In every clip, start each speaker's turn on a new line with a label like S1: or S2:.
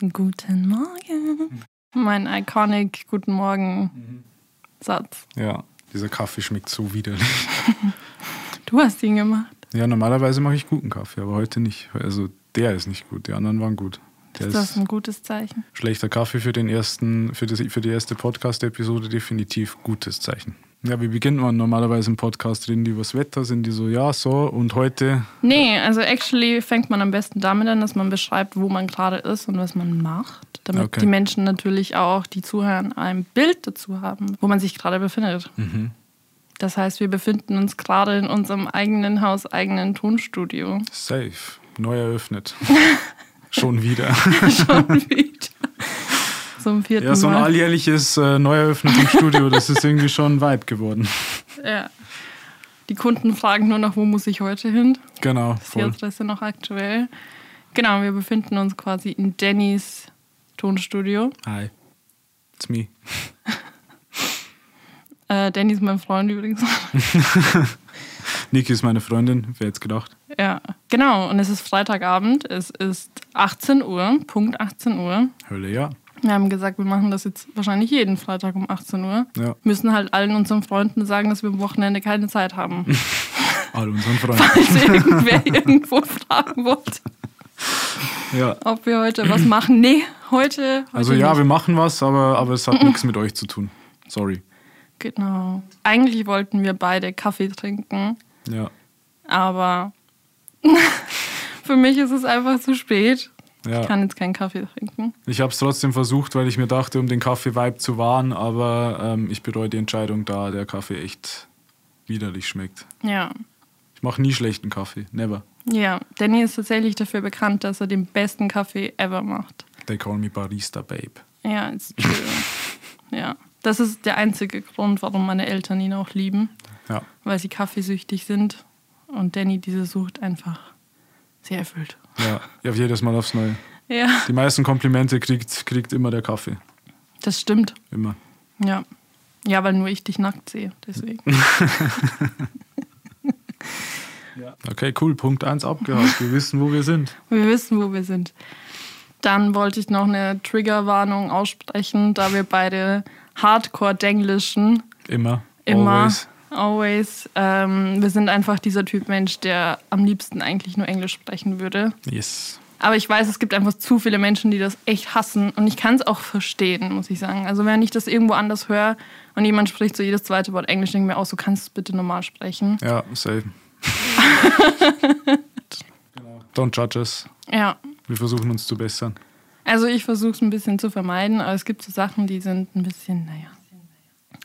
S1: Guten Morgen. Mein iconic Guten Morgen Satz.
S2: Ja, dieser Kaffee schmeckt so widerlich.
S1: Du hast ihn gemacht.
S2: Ja, normalerweise mache ich guten Kaffee, aber heute nicht. Also der ist nicht gut, die anderen waren gut. Der
S1: Ist das ein gutes Zeichen?
S2: schlechter Kaffee für den ersten, für, das, für die erste Podcast-Episode definitiv gutes Zeichen. Ja, wie beginnt man normalerweise im Podcast? Reden die übers Wetter? Sind die so, ja, so und heute?
S1: Nee, also actually fängt man am besten damit an, dass man beschreibt, wo man gerade ist und was man macht. Damit
S2: Okay.
S1: die Menschen natürlich auch, die zuhören, ein Bild dazu haben, wo man sich gerade befindet.
S2: Mhm.
S1: Das heißt, wir befinden uns gerade in unserem eigenen Haus, eigenen Tonstudio.
S2: Safe. Neu eröffnet. Schon wieder.
S1: Schon wieder. Zum vierten
S2: Ja, so ein
S1: Mal.
S2: alljährliches äh, Neueröffnet im Studio, das ist irgendwie schon ein Vibe geworden.
S1: Ja. Die Kunden fragen nur noch, wo muss ich heute hin?
S2: Genau,
S1: Ist die. Adresse noch aktuell? Genau, wir befinden uns quasi in Dannys Tonstudio.
S2: Hi. It's me.
S1: Äh, Danny ist mein Freund übrigens.
S2: Niki ist meine Freundin, wer jetzt gedacht?
S1: ja, genau. Und es ist Freitagabend. Es ist 18 Uhr, Punkt 18 Uhr.
S2: Hölle ja.
S1: Wir haben gesagt, wir machen das jetzt wahrscheinlich jeden Freitag um 18 Uhr.
S2: Ja,
S1: Müssen halt allen unseren Freunden sagen, dass wir am Wochenende keine Zeit haben.
S2: all unseren Freunden.
S1: Falls irgendwer irgendwo fragen wollte,
S2: Ja.
S1: ob wir heute was machen. Nee, heute. heute
S2: Also ja,
S1: nicht.
S2: wir machen was, aber, aber es hat nichts mit euch zu tun. Sorry.
S1: Genau. Eigentlich wollten wir beide Kaffee trinken,
S2: Ja.
S1: aber für mich ist es einfach zu spät. Ich
S2: Ja.
S1: kann jetzt keinen Kaffee trinken.
S2: Ich habe es trotzdem versucht, weil ich mir dachte, um den Kaffee-Vibe zu wahren, aber ähm, ich bereue die Entscheidung, da der Kaffee echt widerlich schmeckt.
S1: Ja.
S2: Ich mache nie schlechten Kaffee. Never.
S1: Ja, Danny ist tatsächlich dafür bekannt, dass er den besten Kaffee ever macht.
S2: They call me Barista Babe.
S1: Ja, ist true. ja. Das ist der einzige Grund, warum meine Eltern ihn auch lieben,
S2: Ja.
S1: weil sie kaffeesüchtig sind und Danny diese Sucht einfach sehr erfüllt.
S2: Ja, ja jedes Mal aufs Neue.
S1: Ja,
S2: Die meisten Komplimente kriegt, kriegt immer der Kaffee.
S1: das stimmt.
S2: Immer.
S1: Ja. Ja, weil nur ich dich nackt sehe, deswegen.
S2: Okay, cool. Punkt 1 abgehakt. Wir wissen, wo wir sind.
S1: Wir wissen, wo wir sind. Dann wollte ich noch eine Triggerwarnung aussprechen, da wir beide Hardcore-Denglischen
S2: Immer.
S1: immer,
S2: Always.
S1: Always, ähm, wir sind einfach dieser Typ Mensch, der am liebsten eigentlich nur Englisch sprechen würde.
S2: Yes.
S1: Aber ich weiß, es gibt einfach zu viele Menschen, die das echt hassen. Und ich kann es auch verstehen, muss ich sagen. Also wenn ich das irgendwo anders höre und jemand spricht so jedes zweite Wort Englisch, denke ich mir auch, so kannst du es bitte normal sprechen.
S2: Ja, same. Don't judge us.
S1: Ja,
S2: Wir versuchen uns zu bessern.
S1: Also ich versuche es ein bisschen zu vermeiden, aber es gibt so Sachen, die sind ein bisschen, naja.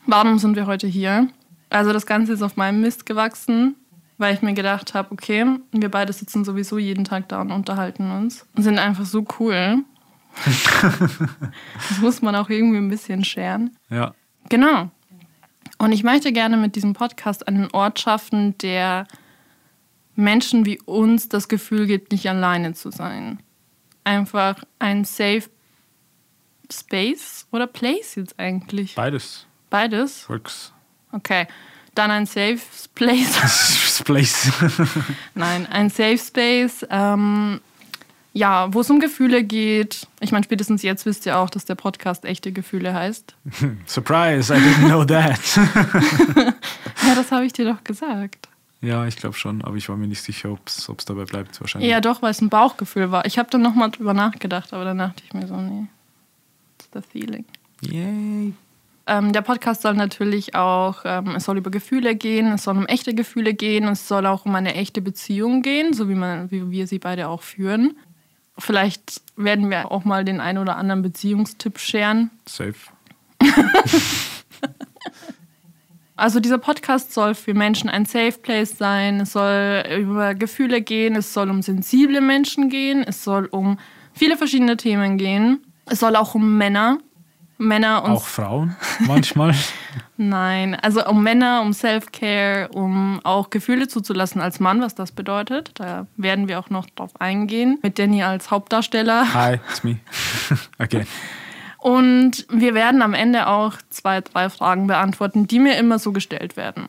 S1: Warum sind wir heute hier? Also das Ganze ist auf meinem Mist gewachsen, weil ich mir gedacht habe, okay, wir beide sitzen sowieso jeden Tag da und unterhalten uns und sind einfach so cool. das muss man auch irgendwie ein bisschen scheren.
S2: Ja.
S1: Genau. Und ich möchte gerne mit diesem Podcast einen Ort schaffen, der Menschen wie uns das Gefühl gibt, nicht alleine zu sein. Einfach ein Safe Space oder Place jetzt eigentlich.
S2: Beides.
S1: Beides?
S2: Works.
S1: Okay. Dann ein Safe Place.
S2: Place.
S1: Nein, ein Safe Space. Ähm, ja, wo es um Gefühle geht. Ich meine, spätestens jetzt wisst ihr auch, dass der Podcast echte Gefühle heißt.
S2: Surprise, I didn't know that.
S1: Ja, das habe ich dir doch gesagt.
S2: ja, ich glaube schon, aber ich war mir nicht sicher, ob es dabei bleibt wahrscheinlich.
S1: Ja, doch, weil es ein Bauchgefühl war. Ich habe dann nochmal drüber nachgedacht, aber dann dachte ich mir so, nee, it's the feeling.
S2: Yay.
S1: Ähm, der Podcast soll natürlich auch, ähm, es soll über Gefühle gehen, es soll um echte Gefühle gehen, es soll auch um eine echte Beziehung gehen, so wie, man, wie wir sie beide auch führen. Vielleicht werden wir auch mal den einen oder anderen Beziehungstipp scheren.
S2: Safe.
S1: Also dieser Podcast soll für Menschen ein Safe Place sein. Es soll über Gefühle gehen. Es soll um sensible Menschen gehen. Es soll um viele verschiedene Themen gehen. Es soll auch um Männer. Männer und
S2: Auch Frauen manchmal.
S1: nein, also um Männer, um Self-Care, um auch Gefühle zuzulassen als Mann, was das bedeutet. Da werden wir auch noch drauf eingehen. Mit Danny als Hauptdarsteller.
S2: Hi, it's me. okay.
S1: Und wir werden am Ende auch zwei, drei Fragen beantworten, die mir immer so gestellt werden.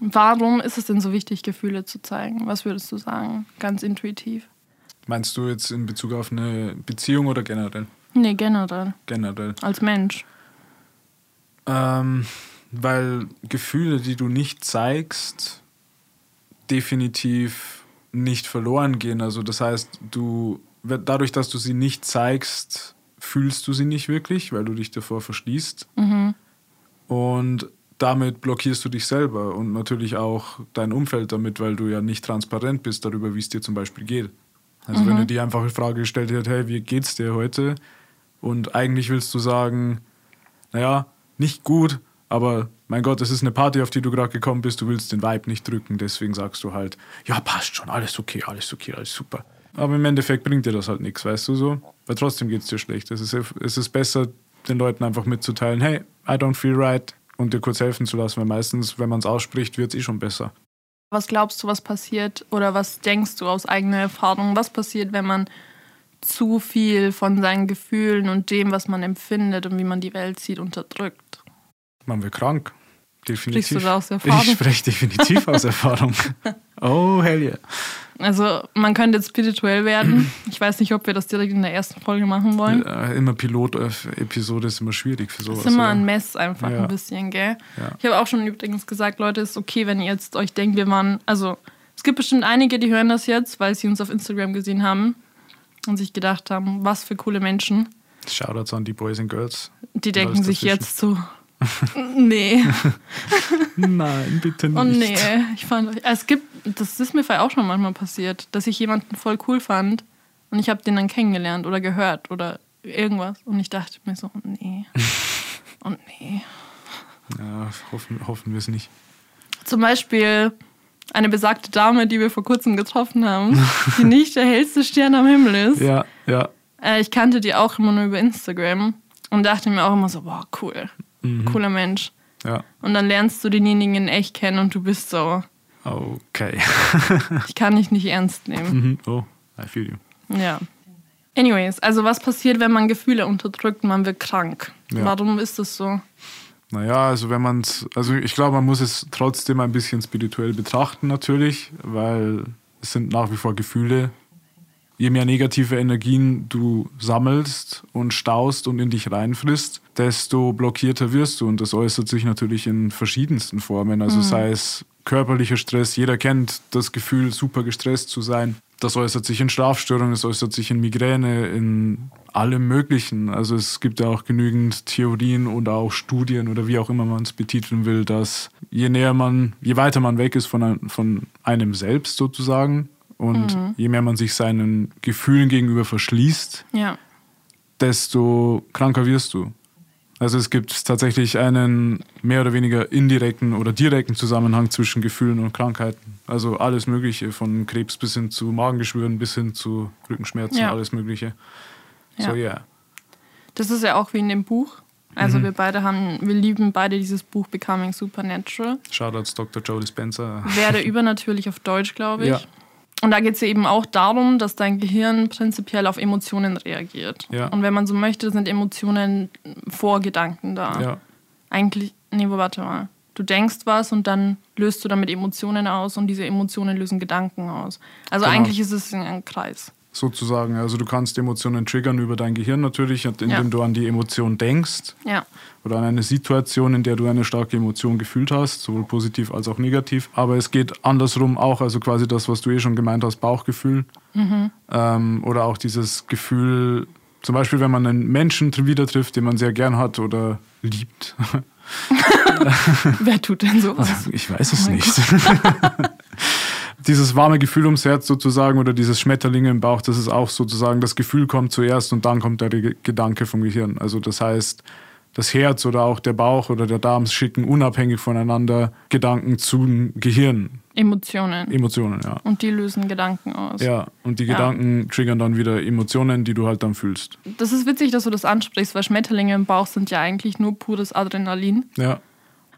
S1: Warum ist es denn so wichtig, Gefühle zu zeigen? Was würdest du sagen? Ganz intuitiv.
S2: Meinst du jetzt in Bezug auf eine Beziehung oder generell?
S1: Nee, generell.
S2: Generell.
S1: Als Mensch.
S2: Ähm, weil Gefühle, die du nicht zeigst, definitiv nicht verloren gehen. Also das heißt, du dadurch, dass du sie nicht zeigst, fühlst du sie nicht wirklich, weil du dich davor verschließt.
S1: Mhm.
S2: Und damit blockierst du dich selber und natürlich auch dein Umfeld damit, weil du ja nicht transparent bist darüber, wie es dir zum Beispiel geht. Also
S1: Mhm.
S2: wenn du die einfache Frage gestellt hättest, hey, wie geht's dir heute? Und eigentlich willst du sagen, naja, nicht gut, aber mein Gott, es ist eine Party, auf die du gerade gekommen bist, du willst den Vibe nicht drücken, deswegen sagst du halt, ja, passt schon, alles okay, alles okay, alles super. Aber im Endeffekt bringt dir das halt nichts, weißt du so? Weil trotzdem geht es dir schlecht. Es ist, es ist besser, den Leuten einfach mitzuteilen, hey, I don't feel right und dir kurz helfen zu lassen, weil meistens, wenn man es ausspricht, wird es eh schon besser.
S1: Was glaubst du, was passiert oder was denkst du aus eigener Erfahrung, was passiert, wenn man zu viel von seinen Gefühlen und dem, was man empfindet und wie man die Welt sieht, unterdrückt?
S2: Man wird krank. Definitiv.
S1: Sprichst du da aus Erfahrung?
S2: Ich spreche definitiv aus Erfahrung. Oh, hell yeah.
S1: Also man könnte jetzt spirituell werden. Ich weiß nicht, ob wir das direkt in der ersten Folge machen wollen.
S2: Äh, immer Pilot-Episode ist immer schwierig für sowas.
S1: Das ist immer ein Mess einfach
S2: Ja.
S1: ein bisschen, gell?
S2: Ja.
S1: Ich habe auch schon übrigens gesagt, Leute, ist okay, wenn ihr jetzt euch denkt, wir waren, also es gibt bestimmt einige, die hören das jetzt, weil sie uns auf Instagram gesehen haben und sich gedacht haben, was für coole Menschen.
S2: Shoutouts an die Boys and Girls.
S1: Die denken sich jetzt so, nee,
S2: Nein, bitte nicht.
S1: oh nee, ich fand es gibt, das ist mir auch schon manchmal passiert, dass ich jemanden voll cool fand und ich habe den dann kennengelernt oder gehört oder irgendwas und ich dachte mir so, nee, oh nee.
S2: Ja, hoffen, hoffen wir es nicht.
S1: Zum Beispiel eine besagte Dame, die wir vor kurzem getroffen haben, die nicht der hellste Stern am Himmel ist.
S2: Ja, ja.
S1: Äh, ich kannte die auch immer nur über Instagram und dachte mir auch immer so, boah, cool,
S2: Mhm.
S1: cooler Mensch.
S2: Ja.
S1: Und dann lernst du denjenigen in echt kennen und du bist so,
S2: Okay.
S1: ich kann dich nicht ernst nehmen.
S2: Mhm. Oh, I feel you.
S1: Ja. Anyways, also was passiert, wenn man Gefühle unterdrückt, man wird krank?
S2: Ja.
S1: Warum ist das so?
S2: Naja, also wenn man es, also ich glaube, man muss es trotzdem ein bisschen spirituell betrachten natürlich, weil es sind nach wie vor Gefühle. Je mehr negative Energien du sammelst und staust und in dich reinfrisst, desto blockierter wirst du. Und das äußert sich natürlich in verschiedensten Formen. Also sei es körperlicher Stress, jeder kennt das Gefühl, super gestresst zu sein. Das äußert sich in Schlafstörungen, es äußert sich in Migräne, in allem Möglichen. Also es gibt ja auch genügend Theorien und auch Studien oder wie auch immer man es betiteln will, dass je näher man, je weiter man weg ist von, ein, von einem selbst sozusagen und je mehr man sich seinen Gefühlen gegenüber verschließt,
S1: Ja.
S2: desto kranker wirst du. Also es gibt tatsächlich einen mehr oder weniger indirekten oder direkten Zusammenhang zwischen Gefühlen und Krankheiten. Also alles Mögliche, von Krebs bis hin zu Magengeschwüren, bis hin zu Rückenschmerzen,
S1: Ja.
S2: alles Mögliche.
S1: Ja.
S2: So, ja.
S1: Das ist ja auch wie in dem Buch. Also
S2: Mhm.
S1: wir beide haben, wir lieben beide dieses Buch Becoming Supernatural.
S2: Shoutouts Dr. Joe Dispenza.
S1: Werde übernatürlich auf Deutsch, glaube ich.
S2: Ja.
S1: Und da geht es ja eben auch darum, dass dein Gehirn prinzipiell auf Emotionen reagiert.
S2: Ja.
S1: Und wenn man so möchte, sind Emotionen vor Gedanken da.
S2: Ja,
S1: Eigentlich, nee, warte mal. Du denkst was und dann löst du damit Emotionen aus und diese Emotionen lösen Gedanken aus. Also
S2: Genau.
S1: eigentlich ist es ein Kreis.
S2: Sozusagen. Also du kannst Emotionen triggern über dein Gehirn natürlich, indem
S1: Ja.
S2: du an die Emotion denkst
S1: Ja.
S2: oder an eine Situation, in der du eine starke Emotion gefühlt hast, sowohl positiv als auch negativ. Aber es geht andersrum auch, also quasi das, was du eh schon gemeint hast, Bauchgefühl. Ähm, oder auch dieses Gefühl, zum Beispiel, wenn man einen Menschen wieder trifft, den man sehr gern hat oder liebt.
S1: Wer tut denn sowas?
S2: Ich weiß es
S1: Oh
S2: nicht. dieses warme Gefühl ums Herz sozusagen oder dieses Schmetterlinge im Bauch, das ist auch sozusagen, das Gefühl kommt zuerst und dann kommt der Ge- Gedanke vom Gehirn. Also das heißt, das Herz oder auch der Bauch oder der Darm schicken unabhängig voneinander Gedanken zum Gehirn.
S1: Emotionen.
S2: Emotionen, ja.
S1: Und die lösen Gedanken aus.
S2: Ja, und die
S1: Ja.
S2: Gedanken triggern dann wieder Emotionen, die du halt dann fühlst.
S1: Das ist witzig, dass du das ansprichst, weil Schmetterlinge im Bauch sind ja eigentlich nur pures Adrenalin.
S2: Ja,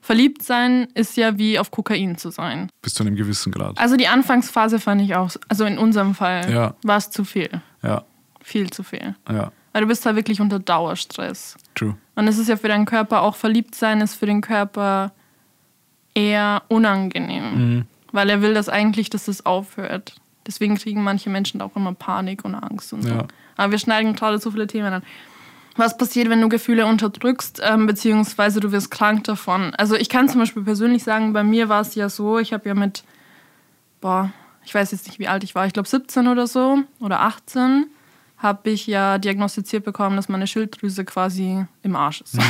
S1: Verliebt sein ist ja wie auf Kokain zu sein.
S2: bis zu einem gewissen Grad.
S1: Also die Anfangsphase fand ich auch, also in unserem Fall
S2: Ja.
S1: war es zu viel.
S2: Ja,
S1: Viel zu viel.
S2: ja,
S1: Weil du bist da wirklich unter Dauerstress.
S2: true.
S1: Und es ist ja für deinen Körper auch verliebt sein, ist für den Körper eher unangenehm.
S2: Mhm.
S1: Weil er will das eigentlich, dass es aufhört. Deswegen kriegen manche Menschen auch immer Panik und Angst und so.
S2: Ja.
S1: Aber wir schneiden gerade so viele Themen an. Was passiert, wenn du Gefühle unterdrückst, ähm, beziehungsweise du wirst krank davon? Also ich kann zum Beispiel persönlich sagen, bei mir war es ja so, ich habe ja mit, boah, ich weiß jetzt nicht, wie alt ich war, ich glaube 17 oder so oder 18, habe ich ja diagnostiziert bekommen, dass meine Schilddrüse quasi im Arsch ist.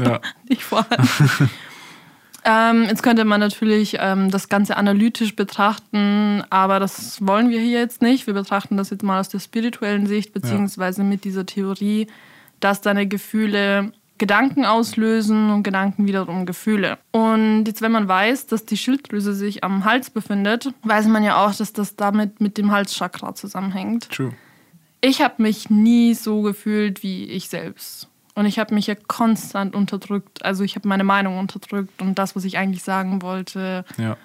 S2: Ja.
S1: nicht vorher. ähm, jetzt könnte man natürlich ähm, das Ganze analytisch betrachten, aber das wollen wir hier jetzt nicht. Wir betrachten das jetzt mal aus der spirituellen Sicht, beziehungsweise mit dieser Theorie, dass deine Gefühle Gedanken auslösen und Gedanken wiederum Gefühle. Und jetzt, wenn man weiß, dass die Schilddrüse sich am Hals befindet, weiß man ja auch, dass das damit mit dem Halschakra zusammenhängt.
S2: True.
S1: Ich habe mich nie so gefühlt wie ich selbst. Und ich habe mich ja konstant unterdrückt. Also ich habe meine Meinung unterdrückt und das, was ich eigentlich sagen wollte,
S2: Ja.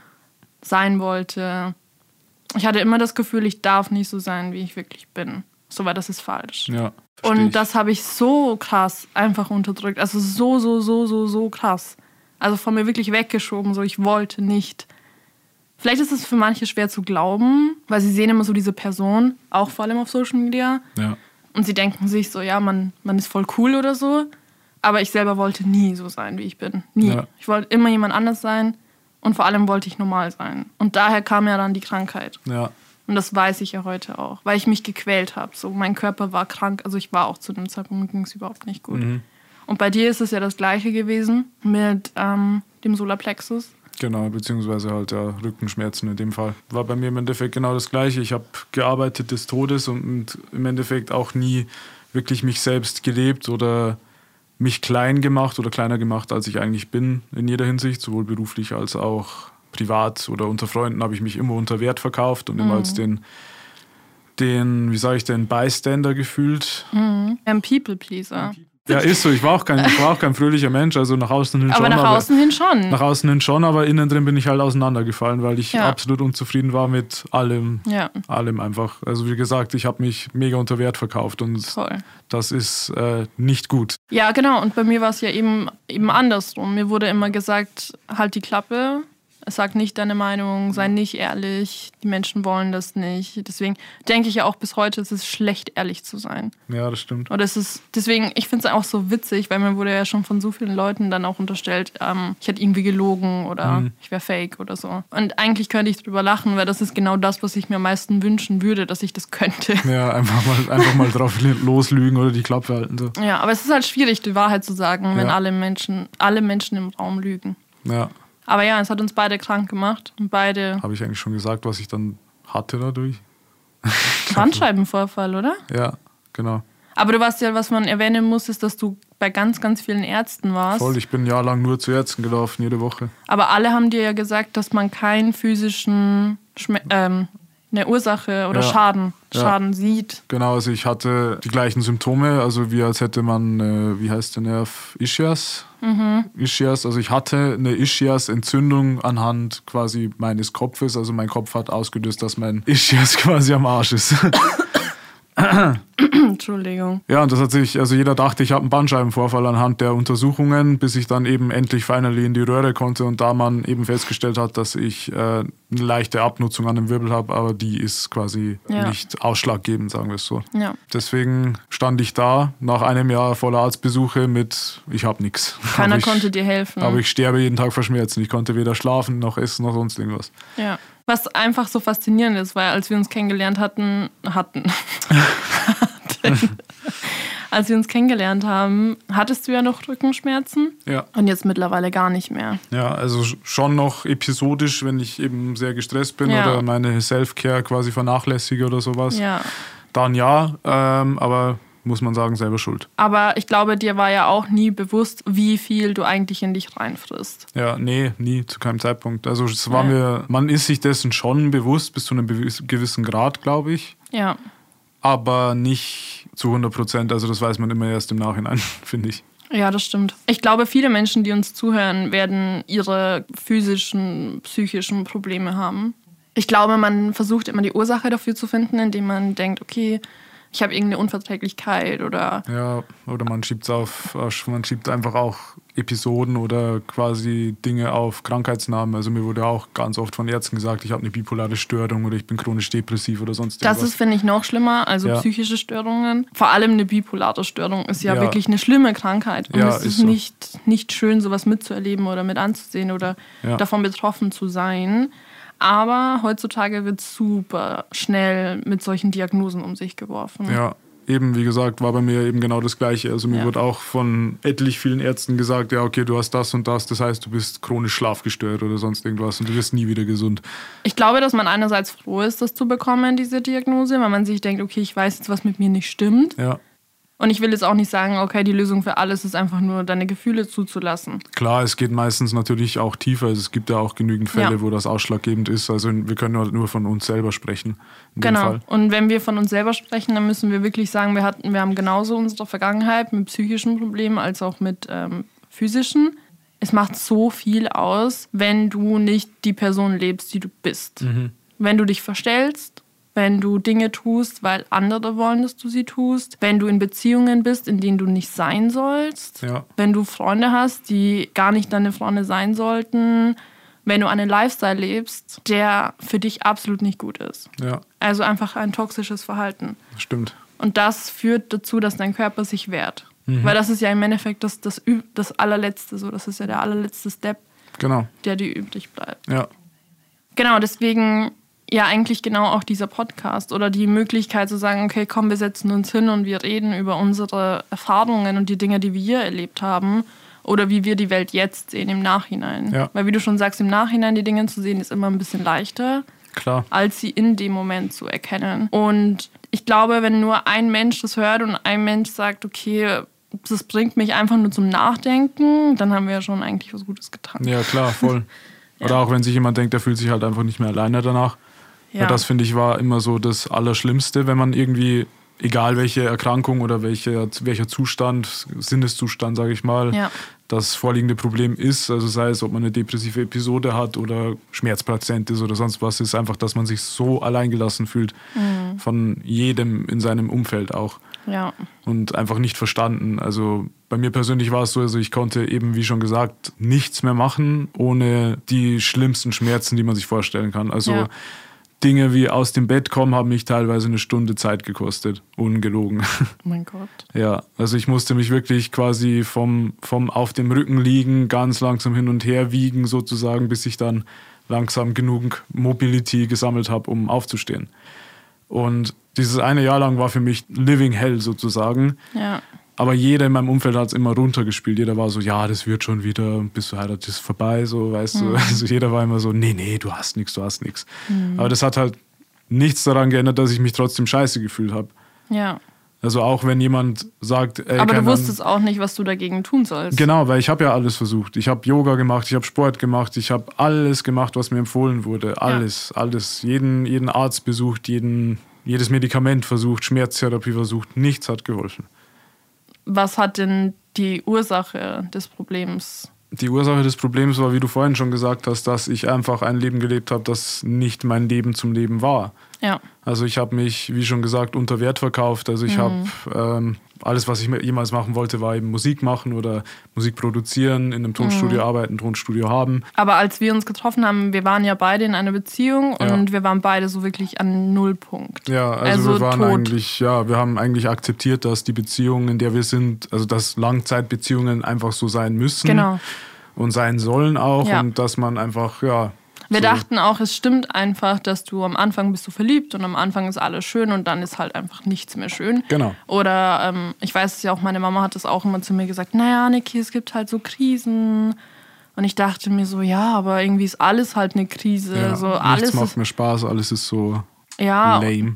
S1: sein wollte. Ich hatte immer das Gefühl, ich darf nicht so sein, wie ich wirklich bin. So war das ist falsch.
S2: Ja.
S1: Und das habe ich so krass einfach unterdrückt. Also so, so, so, so, so krass. Also von mir wirklich weggeschoben. So, ich wollte nicht. Vielleicht ist es für manche schwer zu glauben, weil sie sehen immer so diese Person, auch vor allem auf Social Media.
S2: Ja.
S1: Und sie denken sich so, ja, man, man ist voll cool oder so. Aber ich selber wollte nie so sein, wie ich bin. Nie.
S2: Ja.
S1: Ich wollte immer jemand anders sein. Und vor allem wollte ich normal sein. Und daher kam ja dann die Krankheit.
S2: Ja.
S1: Und das weiß ich ja heute auch, weil ich mich gequält habe. So, mein Körper war krank, also ich war auch zu dem Zeitpunkt ging es überhaupt nicht gut.
S2: Mhm.
S1: Und bei dir ist es ja das gleiche gewesen mit ähm, dem Solarplexus.
S2: Genau, beziehungsweise halt ja, Rückenschmerzen in dem Fall. War bei mir im Endeffekt genau das Gleiche. Ich habe gearbeitet des Todes und, und im Endeffekt auch nie wirklich mich selbst gelebt oder mich klein gemacht oder kleiner gemacht, als ich eigentlich bin in jeder Hinsicht, sowohl beruflich als auch privat oder unter Freunden habe ich mich immer unter Wert verkauft und immer als den, den, wie sage ich, den Bystander gefühlt.
S1: Ein People Pleaser.
S2: Ja, ist so. Ich war auch kein, ich war auch kein fröhlicher Mensch, also nach außen hin
S1: Aber
S2: schon.
S1: nach außen hin schon.
S2: Nach außen hin schon, aber innen drin bin ich halt auseinandergefallen, weil ich
S1: Ja.
S2: absolut unzufrieden war mit allem.
S1: Ja,
S2: Allem einfach. Also wie gesagt, ich habe mich mega unter Wert verkauft und
S1: voll.
S2: das ist äh, nicht gut.
S1: Ja, genau. Und bei mir war es ja eben, eben andersrum. Mir wurde immer gesagt, halt die Klappe, sag nicht deine Meinung, sei nicht ehrlich, die Menschen wollen das nicht. Deswegen denke ich ja auch bis heute, es ist schlecht, ehrlich zu sein.
S2: Ja, das stimmt.
S1: Oder es ist, deswegen, ich finde es auch so witzig, weil mir wurde ja schon von so vielen Leuten dann auch unterstellt, ähm, ich hätte irgendwie gelogen oder ich wäre fake oder so. Und eigentlich könnte ich drüber lachen, weil das ist genau das, was ich mir am meisten wünschen würde, dass ich das könnte.
S2: Ja, einfach mal, einfach mal drauf loslügen oder die Klappe halten. So.
S1: Ja, aber es ist halt schwierig, die Wahrheit zu sagen, wenn
S2: Ja.
S1: alle Menschen, alle Menschen im Raum lügen.
S2: Ja,
S1: Aber ja, es hat uns beide krank gemacht und beide
S2: habe ich eigentlich schon gesagt, was ich dann hatte dadurch?
S1: Bandscheibenvorfall, oder?
S2: Ja, genau.
S1: Aber du warst ja, was man erwähnen muss, ist, dass du bei ganz, ganz vielen Ärzten warst.
S2: Voll, ich bin jahrelang nur zu Ärzten gelaufen, jede Woche.
S1: Aber alle haben dir ja gesagt, dass man keinen physischen Schme ähm, eine Ursache oder
S2: Ja.
S1: Schaden,
S2: Ja.
S1: Schaden sieht.
S2: Genau, also ich hatte die gleichen Symptome, also wie als hätte man, äh, wie heißt der Nerv, Ischias? Ischias, also ich hatte eine Ischias-Entzündung anhand quasi meines Kopfes, also mein Kopf hat ausgelöst, dass mein Ischias quasi am Arsch ist.
S1: Entschuldigung.
S2: ja, und das hat sich, also jeder dachte, ich habe einen Bandscheibenvorfall anhand der Untersuchungen, bis ich dann eben endlich finally in die Röhre konnte und da man eben festgestellt hat, dass ich äh, eine leichte Abnutzung an dem Wirbel habe, aber die ist quasi
S1: Ja.
S2: nicht ausschlaggebend, sagen wir es so.
S1: Ja.
S2: Deswegen stand ich da nach einem Jahr voller Arztbesuche mit, ich habe nichts.
S1: Keiner
S2: ich,
S1: konnte dir helfen.
S2: Aber ich sterbe jeden Tag vor Schmerzen. Ich konnte weder schlafen noch essen noch sonst irgendwas.
S1: Ja. Was einfach so faszinierend ist, weil als wir uns kennengelernt hatten, hatten, hatten als wir uns kennengelernt haben, hattest du ja noch Rückenschmerzen
S2: Ja.
S1: und jetzt mittlerweile gar nicht mehr.
S2: Ja, also sch- schon noch episodisch, wenn ich eben sehr gestresst bin
S1: Ja.
S2: oder meine Self-Care quasi vernachlässige oder sowas.
S1: Ja.
S2: Dann ja, ähm, aber muss man sagen, selber schuld.
S1: Aber ich glaube, dir war ja auch nie bewusst, wie viel du eigentlich in dich reinfrisst.
S2: Ja, nee, nie, zu keinem Zeitpunkt. Also es war
S1: Ja.
S2: mir, man ist sich dessen schon bewusst, bis zu einem gewissen Grad, glaube ich.
S1: Ja.
S2: aber nicht zu 100 Prozent. Also das weiß man immer erst im Nachhinein, finde ich.
S1: Ja, das stimmt. Ich glaube, viele Menschen, die uns zuhören, werden ihre physischen, psychischen Probleme haben. Ich glaube, man versucht immer die Ursache dafür zu finden, indem man denkt, okay, ich habe irgendeine Unverträglichkeit oder.
S2: Ja, oder man schiebt auf, man schiebt einfach auch Episoden oder quasi Dinge auf Krankheitsnamen. Also mir wurde auch ganz oft von Ärzten gesagt, ich habe eine bipolare Störung oder ich bin chronisch depressiv oder sonst
S1: irgendwas. Das ist, finde ich, noch schlimmer. Also ja. psychische Störungen. Vor allem eine bipolare Störung ist ja, ja. wirklich eine schlimme Krankheit. Und ja, es ist, ist so. nicht, nicht schön, sowas mitzuerleben oder mit anzusehen oder davon betroffen zu sein. Aber heutzutage wird super schnell mit solchen Diagnosen um sich geworfen.
S2: Ja, eben, wie gesagt, war bei mir eben genau das Gleiche. Also mir ja. wurde auch von etlich vielen Ärzten gesagt, ja, okay, du hast das und das, das heißt, du bist chronisch schlafgestört oder sonst irgendwas und du wirst nie wieder gesund.
S1: Ich glaube, dass man einerseits froh ist, das zu bekommen, diese Diagnose, weil man sich denkt, okay, ich weiß jetzt, was mit mir nicht stimmt.
S2: Ja.
S1: Und ich will jetzt auch nicht sagen, okay, die Lösung für alles ist einfach nur deine Gefühle zuzulassen.
S2: Klar, es geht meistens natürlich auch tiefer. Also es gibt ja auch genügend Fälle, ja. wo das ausschlaggebend ist. Also wir können halt nur von uns selber sprechen.
S1: genau. Und wenn wir von uns selber sprechen, dann müssen wir wirklich sagen, wir hatten, wir haben genauso unsere Vergangenheit mit psychischen Problemen als auch mit ähm, physischen. Es macht so viel aus, wenn du nicht die Person lebst, die du bist. Mhm. Wenn du dich verstellst, wenn du Dinge tust, weil andere wollen, dass du sie tust, wenn du in Beziehungen bist, in denen du nicht sein sollst,
S2: ja.
S1: wenn du Freunde hast, die gar nicht deine Freunde sein sollten, wenn du einen Lifestyle lebst, der für dich absolut nicht gut ist.
S2: Ja.
S1: Also einfach ein toxisches Verhalten.
S2: Stimmt.
S1: Und das führt dazu, dass dein Körper sich wehrt. Mhm. Weil das ist ja im Endeffekt das, das, das allerletzte, so das ist ja der allerletzte Step,
S2: genau.
S1: der dir übrig bleibt.
S2: Ja.
S1: Genau, deswegen ja eigentlich genau auch dieser Podcast oder die Möglichkeit zu sagen, okay, komm, wir setzen uns hin und wir reden über unsere Erfahrungen und die Dinge, die wir hier erlebt haben oder wie wir die Welt jetzt sehen im Nachhinein.
S2: Ja.
S1: Weil wie du schon sagst, im Nachhinein die Dinge zu sehen, ist immer ein bisschen leichter,
S2: Klar.
S1: als sie in dem Moment zu erkennen. Und ich glaube, wenn nur ein Mensch das hört und ein Mensch sagt, okay, das bringt mich einfach nur zum Nachdenken, dann haben wir ja schon eigentlich was Gutes getan.
S2: Ja, klar, voll. ja. Oder auch wenn sich jemand denkt, der fühlt sich halt einfach nicht mehr alleine danach. Ja. Weil das, finde ich, war immer so das Allerschlimmste, wenn man irgendwie, egal welche Erkrankung oder welche, welcher Zustand, Sinneszustand, sage ich mal,
S1: ja.
S2: das vorliegende Problem ist. Also sei es, ob man eine depressive Episode hat oder Schmerzpatient ist oder sonst was, ist einfach, dass man sich so alleingelassen fühlt mhm. von jedem in seinem Umfeld auch.
S1: Ja.
S2: Und einfach nicht verstanden. Also bei mir persönlich war es so, also ich konnte eben, wie schon gesagt, nichts mehr machen, ohne die schlimmsten Schmerzen, die man sich vorstellen kann. Also ja Dinge wie aus dem Bett kommen haben mich teilweise eine Stunde Zeit gekostet. Ungelogen. Oh
S1: mein Gott.
S2: Ja, also ich musste mich wirklich quasi vom, vom auf dem Rücken liegen, ganz langsam hin und her wiegen sozusagen, bis ich dann langsam genug Mobility gesammelt habe, um aufzustehen. Und dieses eine Jahr lang war für mich Living Hell sozusagen.
S1: Ja.
S2: Aber jeder in meinem Umfeld hat es immer runtergespielt. Jeder war so, ja, das wird schon wieder, bis du heiratet, ist vorbei, so, weißt mhm. du. Also jeder war immer so, nee, nee, du hast nichts, du hast nichts. Mhm. Aber das hat halt nichts daran geändert, dass ich mich trotzdem scheiße gefühlt habe.
S1: Ja.
S2: Also auch wenn jemand sagt,
S1: ey, aber du wusstest Ahnung, auch nicht, was du dagegen tun sollst.
S2: Genau, weil ich habe ja alles versucht. Ich habe Yoga gemacht, ich habe Sport gemacht, ich habe alles gemacht, was mir empfohlen wurde. Alles, ja. alles. Jeden, jeden Arzt besucht, jeden, jedes Medikament versucht, Schmerztherapie versucht. Nichts hat geholfen
S1: was hat denn die Ursache des Problems?
S2: Die Ursache des Problems war, wie du vorhin schon gesagt hast, dass ich einfach ein Leben gelebt habe, das nicht mein Leben zum Leben war.
S1: Ja.
S2: Also ich habe mich, wie schon gesagt, unter Wert verkauft. Also ich mhm. habe ähm, alles, was ich jemals machen wollte, war eben Musik machen oder Musik produzieren, in einem Tonstudio mhm. arbeiten, Tonstudio haben.
S1: Aber als wir uns getroffen haben, wir waren ja beide in einer Beziehung ja. und wir waren beide so wirklich an Nullpunkt.
S2: Ja, also, also wir waren tot. eigentlich, ja, wir haben eigentlich akzeptiert, dass die Beziehung, in der wir sind, also dass Langzeitbeziehungen einfach so sein müssen.
S1: Genau.
S2: Und sein sollen auch ja. und dass man einfach, ja,
S1: wir so. dachten auch, es stimmt einfach, dass du am Anfang bist du verliebt und am Anfang ist alles schön und dann ist halt einfach nichts mehr schön.
S2: Genau.
S1: Oder ähm, ich weiß es ja auch, meine Mama hat das auch immer zu mir gesagt, naja, Niki, es gibt halt so Krisen. Und ich dachte mir so, ja, aber irgendwie ist alles halt eine Krise. Ja, so, alles
S2: nichts macht mir Spaß, alles ist so
S1: ja,
S2: lame.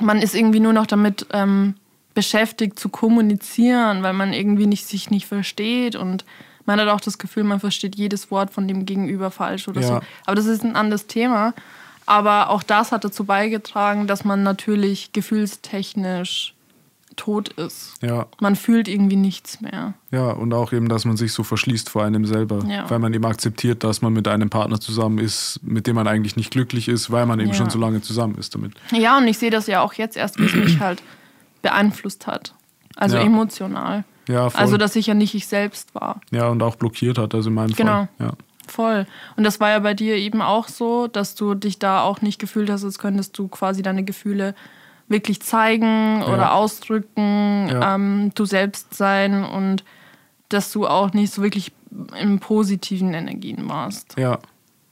S1: Man ist irgendwie nur noch damit ähm, beschäftigt zu kommunizieren, weil man irgendwie nicht, sich nicht versteht und man hat auch das Gefühl, man versteht jedes Wort von dem Gegenüber falsch oder ja. so. Aber das ist ein anderes Thema. Aber auch das hat dazu beigetragen, dass man natürlich gefühlstechnisch tot ist.
S2: Ja.
S1: Man fühlt irgendwie nichts mehr.
S2: Ja, und auch eben, dass man sich so verschließt vor einem selber. Ja. Weil man eben akzeptiert, dass man mit einem Partner zusammen ist, mit dem man eigentlich nicht glücklich ist, weil man eben ja. schon so lange zusammen ist damit.
S1: Ja, und ich sehe das ja auch jetzt erst, wie es mich halt beeinflusst hat. Also
S2: Ja.
S1: emotional.
S2: Ja, voll.
S1: Also, dass ich ja nicht ich selbst war.
S2: ja, und auch blockiert hat, also in meinem
S1: Genau.
S2: Fall. Ja.
S1: Voll. Und das war ja bei dir eben auch so, dass du dich da auch nicht gefühlt hast, als könntest du quasi deine Gefühle wirklich zeigen oder ausdrücken,
S2: Ja.
S1: ähm, du selbst sein und dass du auch nicht so wirklich in positiven Energien warst.
S2: ja,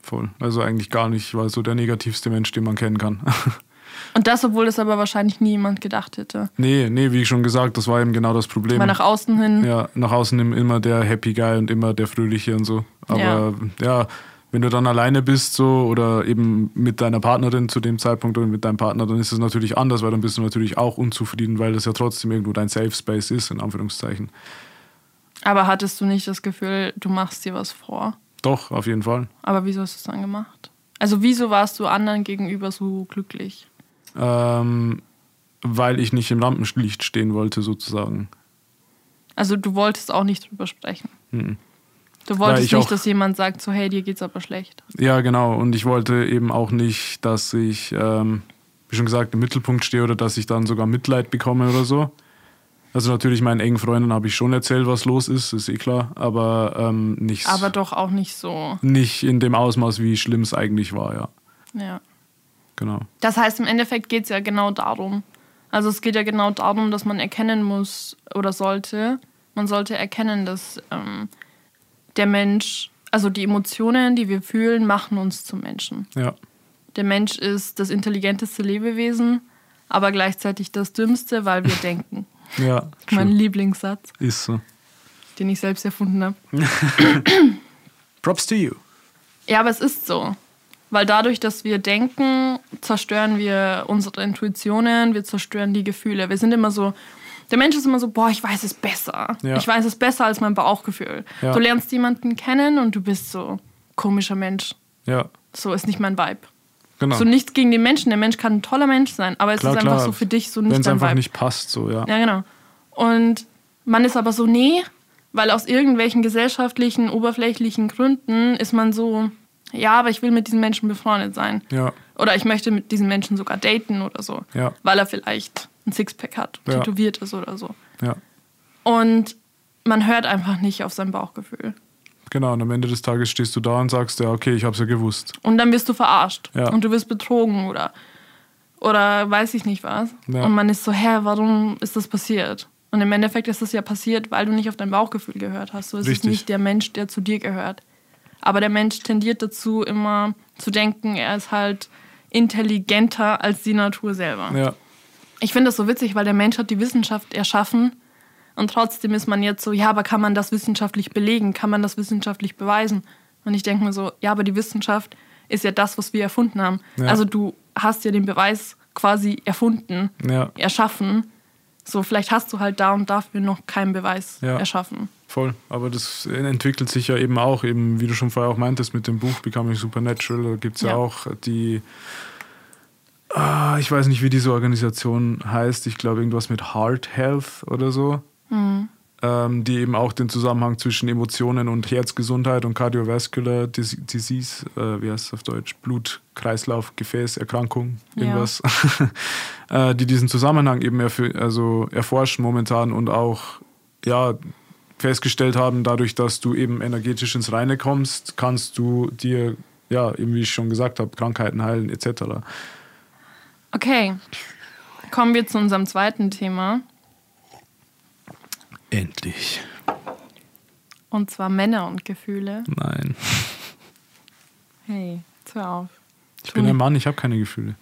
S2: voll. Also eigentlich gar nicht. Ich war so der negativste Mensch, den man kennen kann.
S1: Und das, obwohl das aber wahrscheinlich nie jemand gedacht hätte.
S2: nee, nee, wie schon gesagt, das war eben genau das Problem.
S1: Weil nach außen hin,
S2: Ja, nach außen im- immer der Happy Guy und immer der Fröhliche und so. Aber ja. wenn du dann alleine bist so oder eben mit deiner Partnerin zu dem Zeitpunkt oder mit deinem Partner, dann ist es natürlich anders, weil dann bist du natürlich auch unzufrieden, weil das ja trotzdem irgendwo dein Safe Space ist, in Anführungszeichen.
S1: aber hattest du nicht das Gefühl, du machst dir was vor?
S2: Doch, auf jeden Fall.
S1: Aber wieso hast du es dann gemacht? Also wieso warst du anderen gegenüber so glücklich?
S2: Ähm, weil ich nicht im Rampenlicht stehen wollte, sozusagen.
S1: Also du wolltest auch nicht drüber sprechen.
S2: Mhm.
S1: Du wolltest
S2: ich
S1: nicht, dass jemand sagt, so hey, dir geht's aber schlecht.
S2: Ja, genau. Und ich wollte eben auch nicht, dass ich, ähm, wie schon gesagt, im Mittelpunkt stehe oder dass ich dann sogar Mitleid bekomme oder so. Also natürlich meinen engen Freunden habe ich schon erzählt, was los ist, ist eh klar, aber ähm, nicht,
S1: Aber doch auch nicht so.
S2: nicht in dem Ausmaß, wie schlimm es eigentlich war, ja.
S1: Ja.
S2: Genau.
S1: Das heißt, im Endeffekt geht's ja genau darum. Also es geht ja genau darum, dass man erkennen muss oder sollte, man sollte erkennen, dass ähm, der Mensch, also die Emotionen, die wir fühlen, machen uns zum Menschen.
S2: Ja.
S1: Der Mensch ist das intelligenteste Lebewesen, aber gleichzeitig das dümmste, weil wir denken.
S2: Ja,
S1: Mein. Lieblingssatz,
S2: ist so.
S1: den ich selbst erfunden habe.
S2: Props to you.
S1: Ja, aber es ist so. Weil dadurch, dass wir denken, zerstören wir unsere Intuitionen, wir zerstören die Gefühle. Wir sind immer so, der Mensch ist immer so, boah, ich weiß es besser.
S2: Ja.
S1: Ich weiß es besser als mein Bauchgefühl.
S2: Ja.
S1: Du lernst jemanden kennen und du bist so, komischer Mensch.
S2: Ja,
S1: So ist nicht mein Vibe.
S2: genau.
S1: So nichts gegen den Menschen. Der Mensch kann ein toller Mensch sein, aber es
S2: Klar,
S1: ist einfach
S2: klar.
S1: so für dich so
S2: Wenn
S1: nicht
S2: es
S1: dein
S2: einfach
S1: Vibe.
S2: nicht passt, so, ja.
S1: Ja, genau. Und man ist aber so, nee, weil aus irgendwelchen gesellschaftlichen, oberflächlichen Gründen ist man so, ja, aber ich will mit diesen Menschen befreundet sein.
S2: Ja,
S1: Oder ich möchte mit diesen Menschen sogar daten oder so.
S2: Ja.
S1: Weil er vielleicht ein Sixpack hat,
S2: Ja.
S1: tätowiert ist oder so.
S2: ja.
S1: Und man hört einfach nicht auf sein Bauchgefühl.
S2: Genau, und am Ende des Tages stehst du da und sagst, ja, okay, ich hab's ja gewusst.
S1: Und dann wirst du verarscht.
S2: Ja.
S1: Und du wirst betrogen oder, oder weiß ich nicht was.
S2: Ja.
S1: Und man ist so, hä, warum ist das passiert? Und im Endeffekt ist das ja passiert, weil du nicht auf dein Bauchgefühl gehört hast. So ist es
S2: Richtig.
S1: nicht der Mensch, der zu dir gehört. Aber der Mensch tendiert dazu, immer zu denken, er ist halt intelligenter als die Natur selber.
S2: Ja,
S1: Ich finde das so witzig, weil der Mensch hat die Wissenschaft erschaffen und trotzdem ist man jetzt so, ja, aber kann man das wissenschaftlich belegen? Kann man das wissenschaftlich beweisen? Und ich denke mir so, ja, aber die Wissenschaft ist ja das, was wir erfunden haben.
S2: Ja.
S1: Also du hast ja den Beweis quasi erfunden,
S2: ja,
S1: erschaffen. So, vielleicht hast du halt da und dafür noch keinen Beweis
S2: Ja.
S1: erschaffen.
S2: Voll. Aber das entwickelt sich ja eben auch, eben, wie du schon vorher auch meintest, mit dem Buch Becoming Supernatural. Da gibt es ja.
S1: Ja.
S2: auch die, ah, ich weiß nicht, wie diese Organisation heißt. Ich glaube, irgendwas mit Heart Health oder so. Ähm, die eben auch den Zusammenhang zwischen Emotionen und Herzgesundheit und Cardiovascular Dis Disease, äh, wie heißt es auf Deutsch? Blut, Kreislauf, Gefäßerkrankung,
S1: Ja.
S2: irgendwas, äh, die diesen Zusammenhang eben erfü- also erforschen momentan und auch ja, festgestellt haben, dadurch, dass du eben energetisch ins Reine kommst, kannst du dir, ja, eben wie ich schon gesagt habe, Krankheiten heilen etc.
S1: Okay, kommen wir zu unserem zweiten Thema.
S2: Endlich.
S1: Und zwar Männer und Gefühle.
S2: Nein.
S1: Hey, hör auf.
S2: Ich bin ein Mann, ich habe keine Gefühle.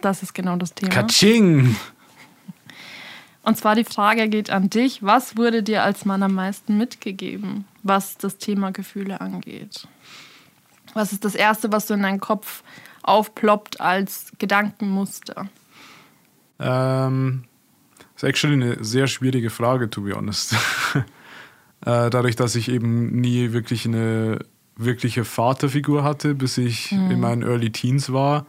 S1: Das ist genau das Thema.
S2: Katsching!
S1: Und zwar die Frage geht an dich. Was wurde dir als Mann am meisten mitgegeben, was das Thema Gefühle angeht? Was ist das Erste, was so in deinen Kopf aufploppt als Gedankenmuster?
S2: Ähm, ist actually eine sehr schwierige Frage, to be honest. äh, dadurch, dass ich eben nie wirklich eine wirkliche Vaterfigur hatte, bis ich
S1: Mhm.
S2: in meinen Early Teens war.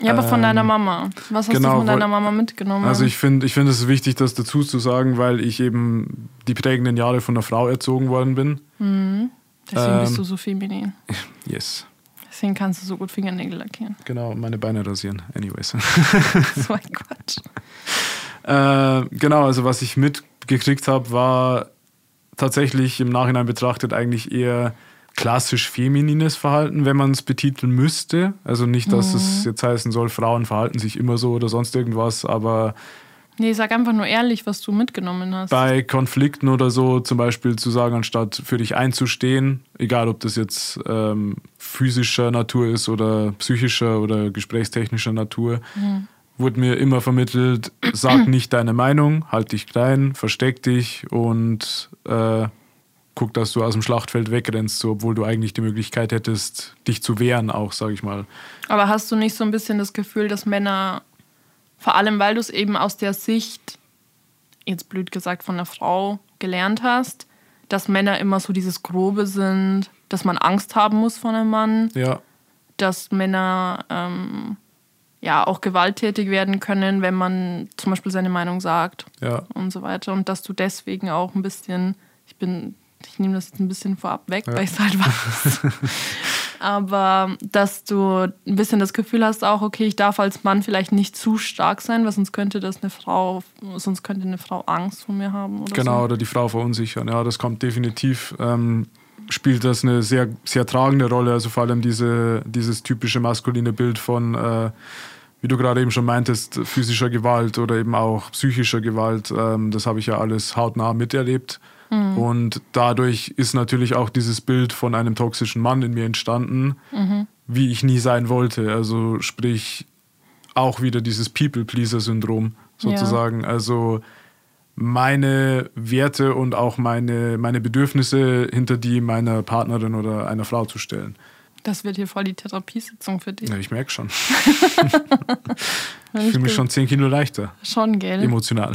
S1: Ja, aber von
S2: Ähm,
S1: deiner Mama. Was hast
S2: genau,
S1: du von deiner Mama mitgenommen?
S2: Also ich finde ich find es wichtig, das dazu zu sagen, weil ich eben die prägenden Jahre von einer Frau erzogen worden bin.
S1: Deswegen bist
S2: ähm,
S1: du so feminin.
S2: Yes.
S1: Deswegen kannst du so gut Fingernägel lackieren.
S2: Genau, meine Beine rasieren. Anyways.
S1: so ein Quatsch.
S2: Äh, genau, also was ich mitgekriegt habe, war tatsächlich im Nachhinein betrachtet eigentlich eher klassisch feminines Verhalten, wenn man es betiteln müsste. Also nicht, dass mhm. es jetzt heißen soll, Frauen verhalten sich immer so oder sonst irgendwas, aber
S1: Nee, sag einfach nur ehrlich, was du mitgenommen hast.
S2: Bei Konflikten oder so zum Beispiel zu sagen, anstatt für dich einzustehen, egal ob das jetzt ähm, physischer Natur ist oder psychischer oder gesprächstechnischer Natur, mhm. wurde mir immer vermittelt, sag nicht deine Meinung, halt dich klein, versteck dich und äh, guck, dass du aus dem Schlachtfeld wegrennst, so, obwohl du eigentlich die Möglichkeit hättest, dich zu wehren, auch, sag ich mal.
S1: Aber hast du nicht so ein bisschen das Gefühl, dass Männer vor allem, weil du es eben aus der Sicht, jetzt blöd gesagt, von einer Frau gelernt hast, dass Männer immer so dieses Grobe sind, dass man Angst haben muss vor einem Mann.
S2: Ja.
S1: Dass Männer ähm, ja auch gewalttätig werden können, wenn man zum Beispiel seine Meinung sagt.
S2: Ja.
S1: Und so weiter. Und dass du deswegen auch ein bisschen, ich bin, ich nehme das jetzt ein bisschen vorab weg, ja. weil ich es halt weiß. aber dass du ein bisschen das Gefühl hast, auch, okay, ich darf als Mann vielleicht nicht zu stark sein, weil sonst könnte das eine Frau, sonst könnte eine Frau Angst vor mir haben.
S2: Oder genau,
S1: so.
S2: oder die Frau verunsichern. Ja, das kommt definitiv. Ähm, spielt das eine sehr, sehr tragende Rolle. Also vor allem diese, dieses typische maskuline Bild von, äh, wie du gerade eben schon meintest, physischer Gewalt oder eben auch psychischer Gewalt. Ähm, das habe ich ja alles hautnah miterlebt. Mhm. Und dadurch ist natürlich auch dieses Bild von einem toxischen Mann in mir entstanden, mhm. wie ich nie sein wollte. Also sprich auch wieder dieses People-Pleaser-Syndrom sozusagen. Ja. Also meine Werte und auch meine, meine Bedürfnisse hinter die meiner Partnerin oder einer Frau zu stellen.
S1: Das wird hier voll die Therapiesitzung für dich.
S2: Ja, ich merke schon. ich fühle mich schon 10 Kilo leichter.
S1: Schon, gell?
S2: Emotional.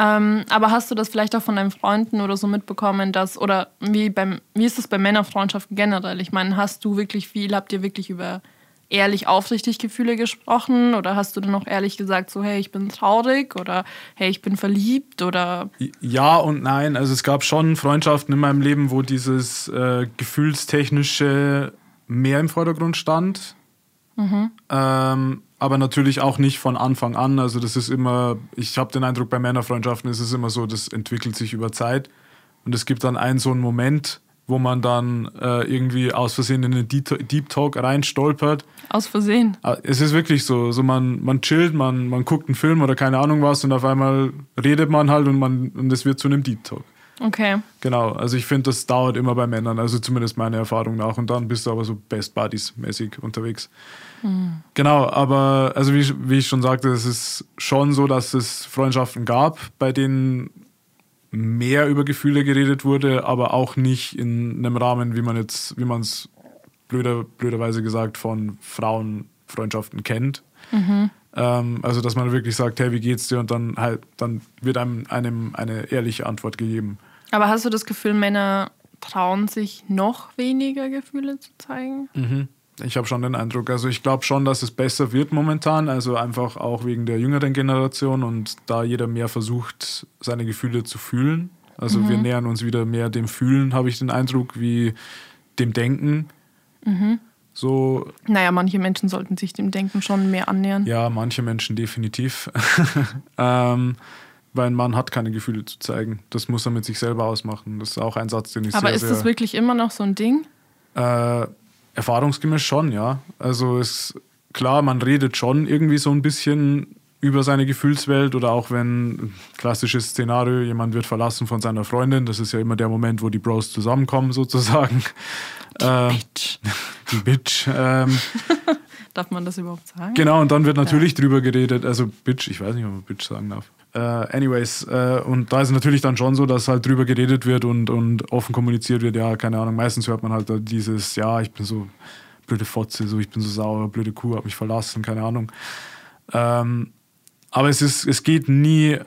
S1: Ähm, aber hast du das vielleicht auch von deinen Freunden oder so mitbekommen, dass, oder wie, beim, wie ist es bei Männerfreundschaften generell? Ich meine, hast du wirklich viel, habt ihr wirklich über ehrlich aufrichtig Gefühle gesprochen oder hast du dann auch ehrlich gesagt, so hey, ich bin traurig oder hey, ich bin verliebt oder?
S2: Ja und nein. Also es gab schon Freundschaften in meinem Leben, wo dieses äh, gefühlstechnische mehr im Vordergrund stand. Mhm. Ähm, aber natürlich auch nicht von Anfang an. Also das ist immer, ich habe den Eindruck, bei Männerfreundschaften ist es immer so, das entwickelt sich über Zeit. Und es gibt dann einen so einen Moment, wo man dann äh, irgendwie aus Versehen in einen Deep Talk reinstolpert.
S1: Aus Versehen?
S2: Ah, es ist wirklich so. so man, man chillt, man, man guckt einen Film oder keine Ahnung was und auf einmal redet man halt und, man, und es wird zu einem Deep Talk.
S1: Okay.
S2: Genau, also ich finde, das dauert immer bei Männern, also zumindest meine Erfahrung nach. Und dann bist du aber so Best Buddies mäßig unterwegs. Mhm. Genau, aber also wie, wie ich schon sagte, es ist schon so, dass es Freundschaften gab, bei denen mehr über Gefühle geredet wurde, aber auch nicht in einem Rahmen, wie man jetzt, wie man es blöder, blöderweise gesagt von Frauenfreundschaften kennt. Mhm. Ähm, also dass man wirklich sagt, hey, wie geht's dir? Und dann halt, dann wird einem, einem eine ehrliche Antwort gegeben.
S1: Aber hast du das Gefühl, Männer trauen sich noch weniger Gefühle zu zeigen?
S2: Mhm. Ich habe schon den Eindruck. Also ich glaube schon, dass es besser wird momentan. Also einfach auch wegen der jüngeren Generation und da jeder mehr versucht, seine Gefühle zu fühlen. Also mhm. wir nähern uns wieder mehr dem Fühlen, habe ich den Eindruck, wie dem Denken. Mhm. So.
S1: Naja, manche Menschen sollten sich dem Denken schon mehr annähern.
S2: Ja, manche Menschen definitiv. ähm, weil ein Mann hat keine Gefühle zu zeigen. Das muss er mit sich selber ausmachen. Das ist auch ein Satz, den ich
S1: Aber
S2: sehr,
S1: ist das wirklich immer noch so ein Ding?
S2: Äh, erfahrungsgemäß schon, ja. Also ist klar, man redet schon irgendwie so ein bisschen über seine Gefühlswelt oder auch wenn klassisches Szenario, jemand wird verlassen von seiner Freundin, das ist ja immer der Moment, wo die Bros zusammenkommen sozusagen.
S1: Die ähm, Bitch.
S2: Die Bitch. Ähm,
S1: darf man das überhaupt sagen?
S2: Genau, und dann wird natürlich ja. drüber geredet, also Bitch, ich weiß nicht, ob man Bitch sagen darf. Äh, anyways, äh, und da ist es natürlich dann schon so, dass halt drüber geredet wird und, und offen kommuniziert wird. Ja, keine Ahnung, meistens hört man halt dieses, ja, ich bin so blöde Fotze, so ich bin so sauer, blöde Kuh, hab mich verlassen, keine Ahnung. Ähm, aber es, ist, es geht nie,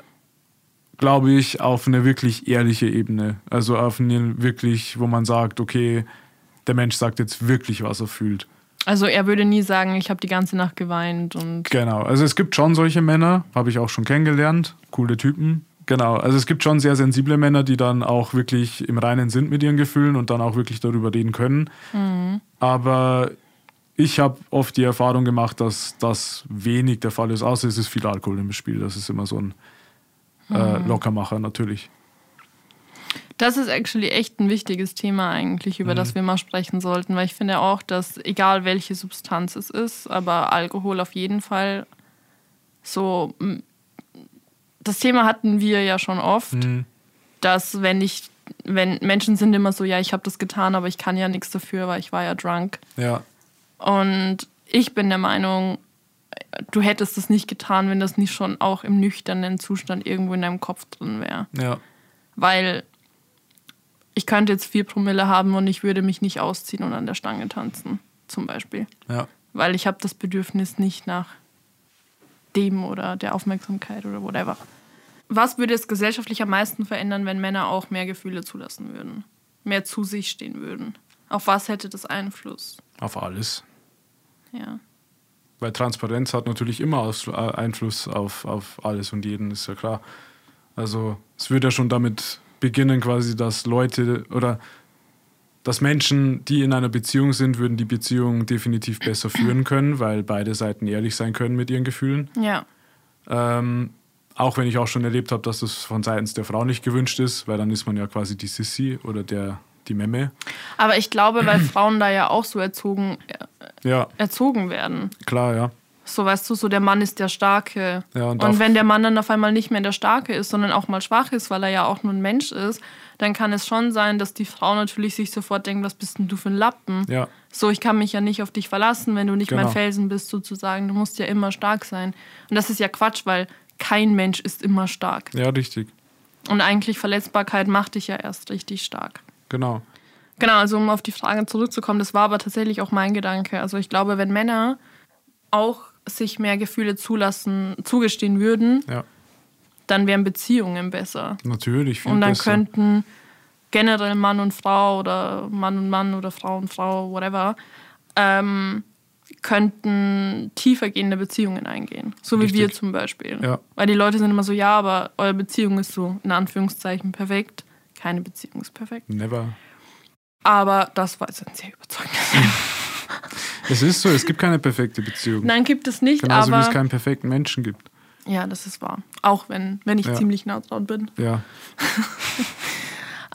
S2: glaube ich, auf eine wirklich ehrliche Ebene. Also auf eine wirklich, wo man sagt, okay, der Mensch sagt jetzt wirklich, was er fühlt.
S1: Also er würde nie sagen, ich habe die ganze Nacht geweint und.
S2: Genau, also es gibt schon solche Männer, habe ich auch schon kennengelernt, coole Typen. Genau, also es gibt schon sehr sensible Männer, die dann auch wirklich im Reinen sind mit ihren Gefühlen und dann auch wirklich darüber reden können. Mhm. Aber ich habe oft die Erfahrung gemacht, dass das wenig der Fall ist, außer es ist viel Alkohol im Spiel. Das ist immer so ein äh,
S1: Mhm.
S2: Lockermacher natürlich.
S1: Das ist actually echt ein wichtiges Thema eigentlich, über das wir mal sprechen sollten, weil ich finde auch, dass egal welche Substanz es ist, aber Alkohol auf jeden Fall so. Das Thema hatten wir ja schon oft, dass wenn ich, wenn Menschen sind immer so, ja, ich habe das getan, aber ich kann ja nichts dafür, weil ich war ja drunk.
S2: Ja,
S1: Und ich bin der Meinung, du hättest das nicht getan, wenn das nicht schon auch im nüchternen Zustand irgendwo in deinem Kopf drin wäre
S2: ja,
S1: weil ich könnte jetzt vier Promille haben und ich würde mich nicht ausziehen und an der Stange tanzen, zum Beispiel.
S2: ja.
S1: Weil ich habe das Bedürfnis nicht nach dem oder der Aufmerksamkeit oder whatever. Was würde es gesellschaftlich am meisten verändern, wenn Männer auch mehr Gefühle zulassen würden? Mehr zu sich stehen würden? Auf was hätte das Einfluss?
S2: Auf alles.
S1: Ja.
S2: Weil Transparenz hat natürlich immer äh, Einfluss auf, auf alles und jeden, ist ja klar. Also es würde ja schon damit beginnen, quasi, dass Leute oder dass Menschen, die in einer Beziehung sind, würden die Beziehung definitiv besser führen können, weil beide Seiten ehrlich sein können mit ihren Gefühlen.
S1: Ja.
S2: Ähm, auch wenn ich auch schon erlebt habe, dass das von seitens der Frau nicht gewünscht ist, weil dann ist man ja quasi die Sissi oder der, die Memme.
S1: Aber ich glaube, weil Frauen da ja auch so erzogen,
S2: Ja,
S1: erzogen werden.
S2: klar, ja.
S1: So weißt du, so der Mann ist der Starke.
S2: Ja, und
S1: und wenn der Mann dann auf einmal nicht mehr der Starke ist, sondern auch mal schwach ist, weil er ja auch nur ein Mensch ist, dann kann es schon sein, dass die Frau natürlich sich sofort denkt, was bist denn du für ein Lappen?
S2: Ja,
S1: So, ich kann mich ja nicht auf dich verlassen, wenn du nicht mein
S2: Genau.
S1: Felsen bist, sozusagen. Du musst ja immer stark sein. Und das ist ja Quatsch, weil kein Mensch ist immer stark.
S2: ja, richtig.
S1: Und eigentlich Verletzbarkeit macht dich ja erst richtig stark.
S2: Genau.
S1: Genau, also um auf die Frage zurückzukommen, das war aber tatsächlich auch mein Gedanke. Also ich glaube, wenn Männer auch sich mehr Gefühle zulassen, zugestehen würden,
S2: Ja,
S1: dann wären Beziehungen besser.
S2: natürlich. Viel
S1: Und dann
S2: besser.
S1: könnten generell Mann und Frau oder Mann und Mann oder Frau und Frau, whatever, ähm, könnten tiefergehende Beziehungen eingehen. So wie
S2: Richtig.
S1: wir zum Beispiel.
S2: Ja.
S1: Weil die Leute sind immer so, ja, aber eure Beziehung ist so in Anführungszeichen perfekt. Keine Beziehung ist perfekt.
S2: Never.
S1: Aber das war jetzt ein sehr überzeugendes.
S2: Es ist so, es gibt keine perfekte Beziehung.
S1: Nein, gibt es nicht,
S2: Genauso wie
S1: aber.
S2: es keinen perfekten Menschen gibt.
S1: ja, das ist wahr. Auch wenn, wenn ich
S2: Ja.
S1: ziemlich nah dran bin.
S2: Ja,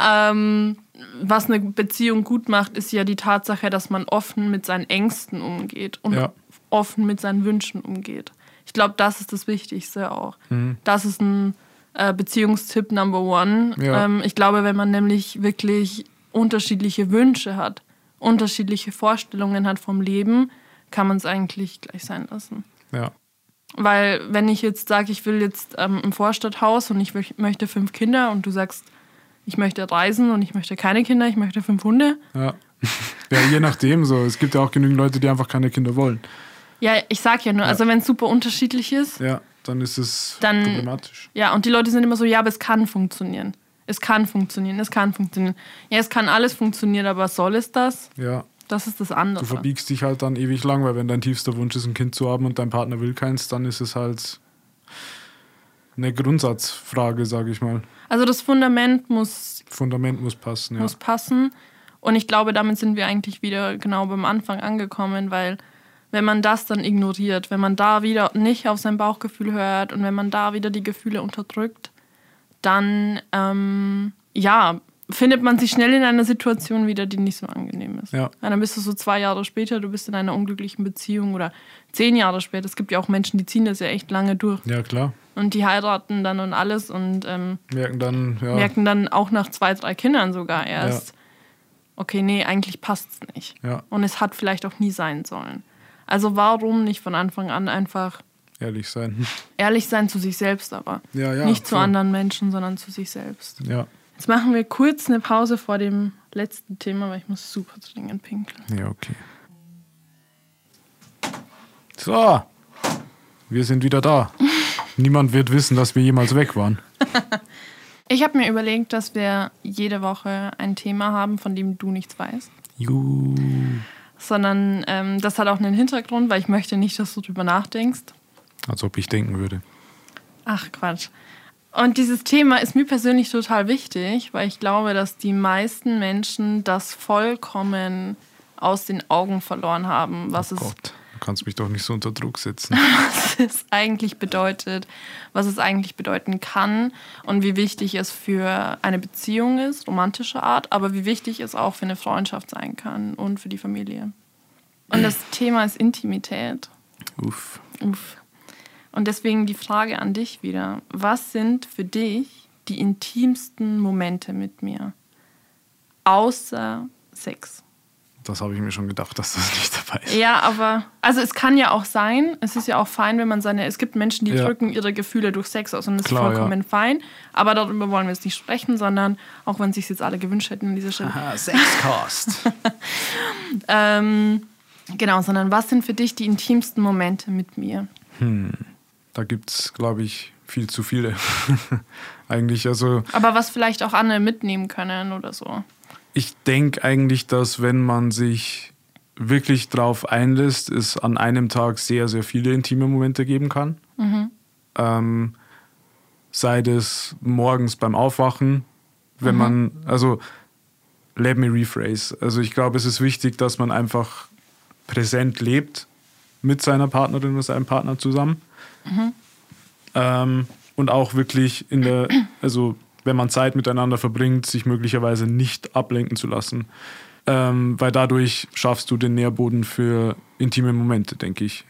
S1: Ähm, was eine Beziehung gut macht, ist ja die Tatsache, dass man offen mit seinen Ängsten umgeht und
S2: Ja.
S1: offen mit seinen Wünschen umgeht. Ich glaube, das ist das Wichtigste auch.
S2: Mhm.
S1: Das ist ein äh, Beziehungstipp Number One.
S2: Ja.
S1: Ähm, ich glaube, wenn man nämlich wirklich unterschiedliche Wünsche hat, unterschiedliche Vorstellungen hat vom Leben, kann man es eigentlich gleich sein lassen.
S2: ja,
S1: Weil wenn ich jetzt sage, ich will jetzt ähm, ein Vorstadthaus und ich möch- möchte fünf Kinder und du sagst, ich möchte reisen und ich möchte keine Kinder, ich möchte fünf Hunde.
S2: ja. Ja, je nachdem so. Es gibt ja auch genügend Leute, die einfach keine Kinder wollen.
S1: Ja, ich sag ja nur, also wenn es super unterschiedlich ist,
S2: Ja, dann ist es
S1: Dann-
S2: problematisch.
S1: ja, und die Leute sind immer so, ja, aber es kann funktionieren. Es kann funktionieren, es kann funktionieren. Ja, es kann alles funktionieren, aber soll es das?
S2: Ja,
S1: Das ist das
S2: du
S1: andere.
S2: verbiegst dich halt dann ewig lang, weil wenn dein tiefster Wunsch ist, ein Kind zu haben und dein Partner will keins, dann ist es halt eine Grundsatzfrage, sage ich mal.
S1: Also das Fundament muss
S2: Fundament muss passen, ja.
S1: muss passen. Und ich glaube, damit sind wir eigentlich wieder genau beim Anfang angekommen, weil wenn man das dann ignoriert, wenn man da wieder nicht auf sein Bauchgefühl hört und wenn man da wieder die Gefühle unterdrückt, dann ähm, ja, findet man sich schnell in einer Situation wieder, die nicht so angenehm ist.
S2: Ja.
S1: Weil dann bist du so zwei Jahre später, du bist in einer unglücklichen Beziehung oder zehn Jahre später. Es gibt ja auch Menschen, die ziehen das ja echt lange durch
S2: Ja, klar.
S1: und die heiraten dann und alles und ähm,
S2: Merken dann, ja,
S1: merken dann auch nach zwei, drei Kindern sogar erst, okay, nee, eigentlich passt es nicht.
S2: ja,
S1: Und es hat vielleicht auch nie sein sollen. Also warum nicht von Anfang an einfach
S2: ehrlich sein.
S1: ehrlich sein zu sich selbst, aber
S2: Ja, ja.
S1: nicht zu
S2: voll.
S1: anderen Menschen, sondern zu sich selbst.
S2: Ja.
S1: Jetzt machen wir kurz eine Pause vor dem letzten Thema, weil ich muss super dringend pinkeln.
S2: Ja, okay. So, wir sind wieder da. Niemand wird wissen, dass wir jemals weg waren.
S1: Ich habe mir überlegt, dass wir jede Woche ein Thema haben, von dem du nichts weißt.
S2: Juhu.
S1: Sondern ähm, das hat auch einen Hintergrund, weil ich möchte nicht, dass du drüber nachdenkst.
S2: Als ob ich denken würde.
S1: Ach Quatsch. Und dieses Thema ist mir persönlich total wichtig, weil ich glaube, dass die meisten Menschen das vollkommen aus den Augen verloren haben, was
S2: oh
S1: es
S2: Gott, du kannst mich doch nicht so unter Druck setzen.
S1: was es eigentlich bedeutet, was es eigentlich bedeuten kann und wie wichtig es für eine Beziehung ist, romantischer Art, aber wie wichtig es auch für eine Freundschaft sein kann und für die Familie. Und das Thema ist Intimität.
S2: Uff.
S1: Uff. Und deswegen die Frage an dich wieder. Was sind für dich die intimsten Momente mit mir? Außer Sex.
S2: Das habe ich mir schon gedacht, dass das nicht dabei ist.
S1: Ja, aber also es kann ja auch sein, es ist ja auch fein, wenn man seine, es gibt Menschen, die
S2: Ja.
S1: drücken ihre Gefühle durch Sex aus und das
S2: Klar,
S1: ist vollkommen fein. Aber darüber wollen wir jetzt nicht sprechen, sondern auch wenn sich jetzt alle gewünscht hätten an dieser Stelle.
S2: Aha, Sexcast.
S1: Ähm, genau, sondern was sind für dich die intimsten Momente mit mir?
S2: Da gibt es, glaube ich, viel zu viele. eigentlich, also
S1: Aber was vielleicht auch andere mitnehmen können oder so.
S2: ich denke eigentlich, dass wenn man sich wirklich drauf einlässt, es an einem Tag sehr, sehr viele intime Momente geben kann. Ähm, sei das morgens beim Aufwachen, wenn man, also let me rephrase. Also ich glaube, es ist wichtig, dass man einfach präsent lebt mit seiner Partnerin oder seinem Partner zusammen. Ähm, und auch wirklich in der, also wenn man Zeit miteinander verbringt, sich möglicherweise nicht ablenken zu lassen. Ähm, weil dadurch schaffst du den Nährboden für intime Momente, denke ich.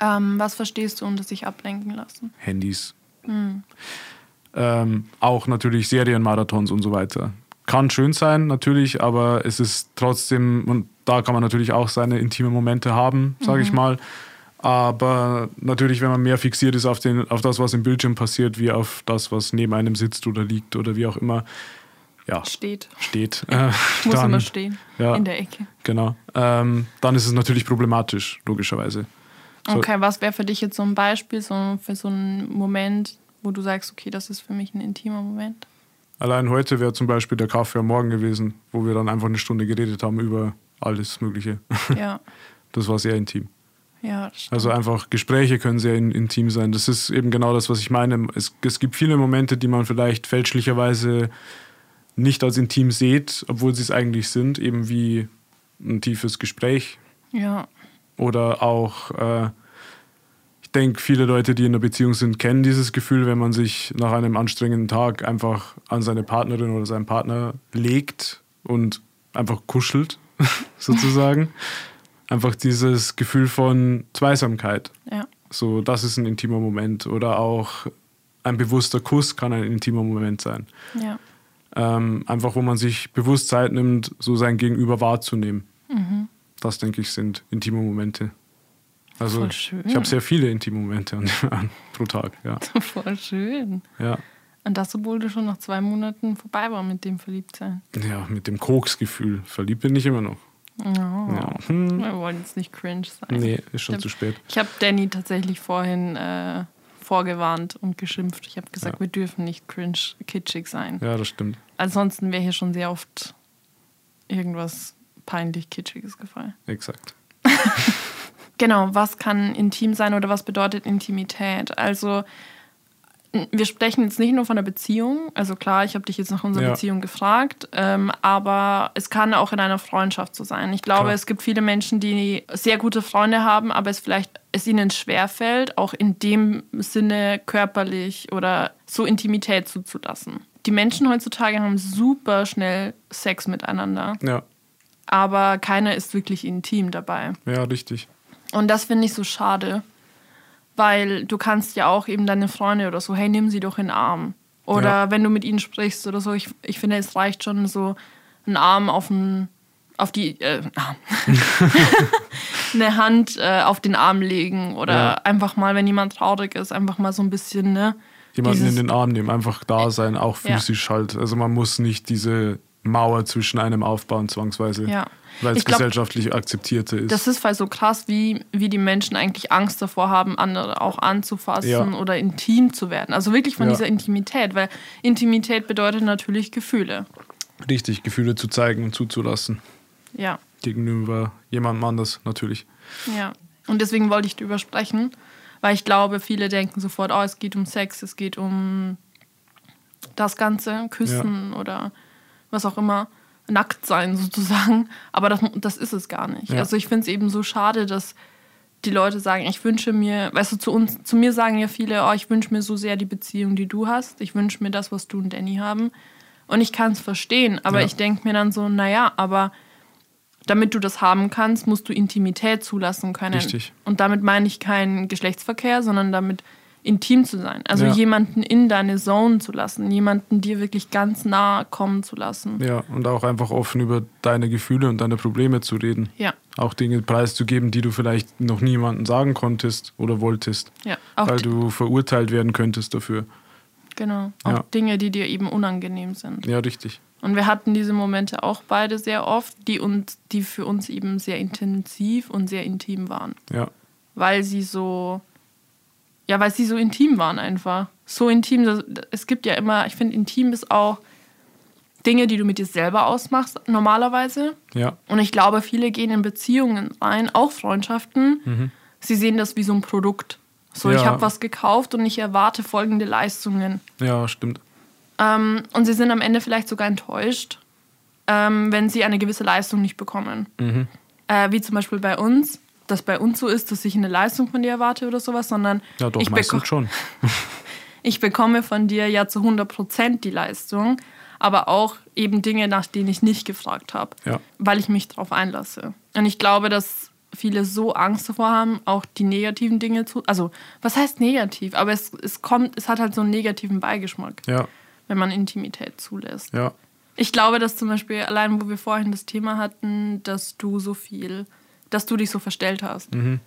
S1: Ähm, was verstehst du unter sich ablenken lassen?
S2: Handys. Ähm, auch natürlich Serienmarathons und so weiter. Kann schön sein, natürlich, aber es ist trotzdem, und da kann man natürlich auch seine intime Momente haben, sage ich mal. Aber natürlich, wenn man mehr fixiert ist auf, den, auf das, was im Bildschirm passiert, wie auf das, was neben einem sitzt oder liegt oder wie auch immer, ja,
S1: Steht.
S2: steht. Äh,
S1: Muss
S2: dann,
S1: immer stehen.
S2: ja.
S1: In der Ecke.
S2: Genau. Ähm, dann ist es natürlich problematisch, logischerweise. So-
S1: Okay, was wäre für dich jetzt so ein Beispiel so für so einen Moment, wo du sagst, okay, das ist für mich ein intimer Moment?
S2: Allein heute wäre zum Beispiel der Kaffee am Morgen gewesen, wo wir dann einfach eine Stunde geredet haben über alles Mögliche.
S1: Ja,
S2: Das war sehr intim.
S1: Ja.
S2: Also einfach Gespräche können sehr in, intim sein. Das ist eben genau das, was ich meine. Es, es gibt viele Momente, die man vielleicht fälschlicherweise nicht als intim sieht, obwohl sie es eigentlich sind, eben wie ein tiefes Gespräch
S1: ja,
S2: oder auch, äh, ich denke, viele Leute, die in einer Beziehung sind, kennen dieses Gefühl, wenn man sich nach einem anstrengenden Tag einfach an seine Partnerin oder seinen Partner legt und einfach kuschelt, sozusagen. Einfach dieses Gefühl von Zweisamkeit.
S1: ja,
S2: So, das ist ein intimer Moment. Oder auch ein bewusster Kuss kann ein intimer Moment sein.
S1: ja.
S2: Ähm, einfach, wo man sich bewusst Zeit nimmt, so sein Gegenüber wahrzunehmen. Das, denke ich, sind intime Momente. Also, ich habe sehr viele intime Momente an, an, pro Tag. Ja.
S1: Voll schön.
S2: Ja.
S1: Und das, obwohl du schon nach zwei Monaten vorbei war mit dem Verliebtsein.
S2: ja, mit dem Koksgefühl. Verliebt bin ich immer noch.
S1: Oh.
S2: Ja. Hm.
S1: Wir wollen jetzt nicht cringe sein.
S2: Nee, ist schon
S1: Stimmt.
S2: zu spät.
S1: Ich habe Danny tatsächlich vorhin äh, vorgewarnt und geschimpft. Ich habe gesagt,
S2: Ja.
S1: wir dürfen nicht cringe kitschig sein.
S2: Ja, das stimmt.
S1: Ansonsten wäre hier schon sehr oft irgendwas peinlich kitschiges gefallen.
S2: Exakt.
S1: Genau, was kann intim sein oder was bedeutet Intimität? Also wir sprechen jetzt nicht nur von der Beziehung. Also klar, ich habe dich jetzt nach unserer
S2: Ja.
S1: Beziehung gefragt, ähm, aber es kann auch in einer Freundschaft so sein. Ich glaube,
S2: Klar.
S1: es gibt viele Menschen, die sehr gute Freunde haben, aber es vielleicht es ihnen schwerfällt, auch in dem Sinne körperlich oder so Intimität zuzulassen. Die Menschen heutzutage haben super schnell Sex miteinander,
S2: Ja,
S1: aber keiner ist wirklich intim dabei.
S2: ja, richtig.
S1: Und das finde ich so schade, weil du kannst ja auch eben deine Freunde oder so, hey, nimm sie doch in den Arm. Oder
S2: Ja.
S1: wenn du mit ihnen sprichst oder so, ich, ich finde, es reicht schon so ein Arm auf den, auf die, äh, Arm. eine Hand äh, auf den Arm legen oder
S2: Ja.
S1: einfach mal, wenn jemand traurig ist, einfach mal so ein bisschen, ne?
S2: Jemanden in den Arm nehmen, einfach da sein, auch
S1: Ja.
S2: physisch halt. Also man muss nicht diese Mauer zwischen einem aufbauen, zwangsweise.
S1: Ja.
S2: Weil es
S1: glaub,
S2: gesellschaftlich akzeptierte ist.
S1: Das ist voll so krass, wie, wie die Menschen eigentlich Angst davor haben, andere auch anzufassen
S2: Ja.
S1: oder intim zu werden. Also wirklich von
S2: Ja.
S1: dieser Intimität, weil Intimität bedeutet natürlich Gefühle.
S2: Richtig, Gefühle zu zeigen und zuzulassen.
S1: Ja,
S2: Gegenüber jemandem anders, natürlich.
S1: ja. Und deswegen wollte ich darüber sprechen, weil ich glaube, viele denken sofort, oh, es geht um Sex, es geht um das Ganze, Küssen oder was auch immer. nackt sein sozusagen. Aber das, das ist es gar nicht.
S2: Ja.
S1: Also ich finde es eben so schade, dass die Leute sagen, ich wünsche mir, weißt du, zu uns, zu mir sagen ja viele, oh, ich wünsche mir so sehr die Beziehung, die du hast. Ich wünsche mir das, was du und Danny haben. Und ich kann es verstehen, aber
S2: Ja.
S1: ich denke mir dann so, naja, aber damit du das haben kannst, musst du Intimität zulassen können.
S2: Richtig.
S1: Und damit meine ich keinen Geschlechtsverkehr, sondern damit intim zu sein. Also
S2: Ja.
S1: jemanden in deine Zone zu lassen, jemanden dir wirklich ganz nah kommen zu lassen.
S2: Ja, und auch einfach offen über deine Gefühle und deine Probleme zu reden.
S1: Ja,
S2: Auch Dinge preiszugeben, die du vielleicht noch niemandem sagen konntest oder wolltest,
S1: ja. Auch
S2: weil du verurteilt werden könntest dafür.
S1: genau. Auch
S2: Ja.
S1: Dinge, die dir eben unangenehm sind.
S2: Ja, richtig.
S1: Und wir hatten diese Momente auch beide sehr oft, die uns, die für uns eben sehr intensiv und sehr intim waren.
S2: Ja,
S1: Weil sie so, ja, weil sie so intim waren einfach. So intim, dass- es gibt ja immer, ich finde, intim ist auch Dinge, die du mit dir selber ausmachst, normalerweise.
S2: ja,
S1: Und ich glaube, viele gehen in Beziehungen rein, auch Freundschaften. Sie sehen das wie so ein Produkt. So, ich
S2: Ja.
S1: habe was gekauft und ich erwarte folgende Leistungen.
S2: ja, stimmt.
S1: Ähm, und sie sind am Ende vielleicht sogar enttäuscht, ähm, wenn sie eine gewisse Leistung nicht bekommen.
S2: Mhm.
S1: Äh, wie zum Beispiel bei uns, dass bei uns so ist, dass ich eine Leistung von dir erwarte oder sowas, sondern
S2: Ja, doch,
S1: ich, beko
S2: schon.
S1: ich bekomme von dir ja zu 100% die Leistung, aber auch eben Dinge, nach denen ich nicht gefragt habe,
S2: Ja.
S1: weil ich mich darauf einlasse. Und ich glaube, dass viele so Angst davor haben, auch die negativen Dinge zu. Also, was heißt negativ? Aber es, es kommt, es hat halt so einen negativen Beigeschmack,
S2: Ja,
S1: wenn man Intimität zulässt.
S2: ja,
S1: Ich glaube, dass zum Beispiel, allein wo wir vorhin das Thema hatten, dass du so viel, dass du dich so verstellt hast.
S2: Mhm.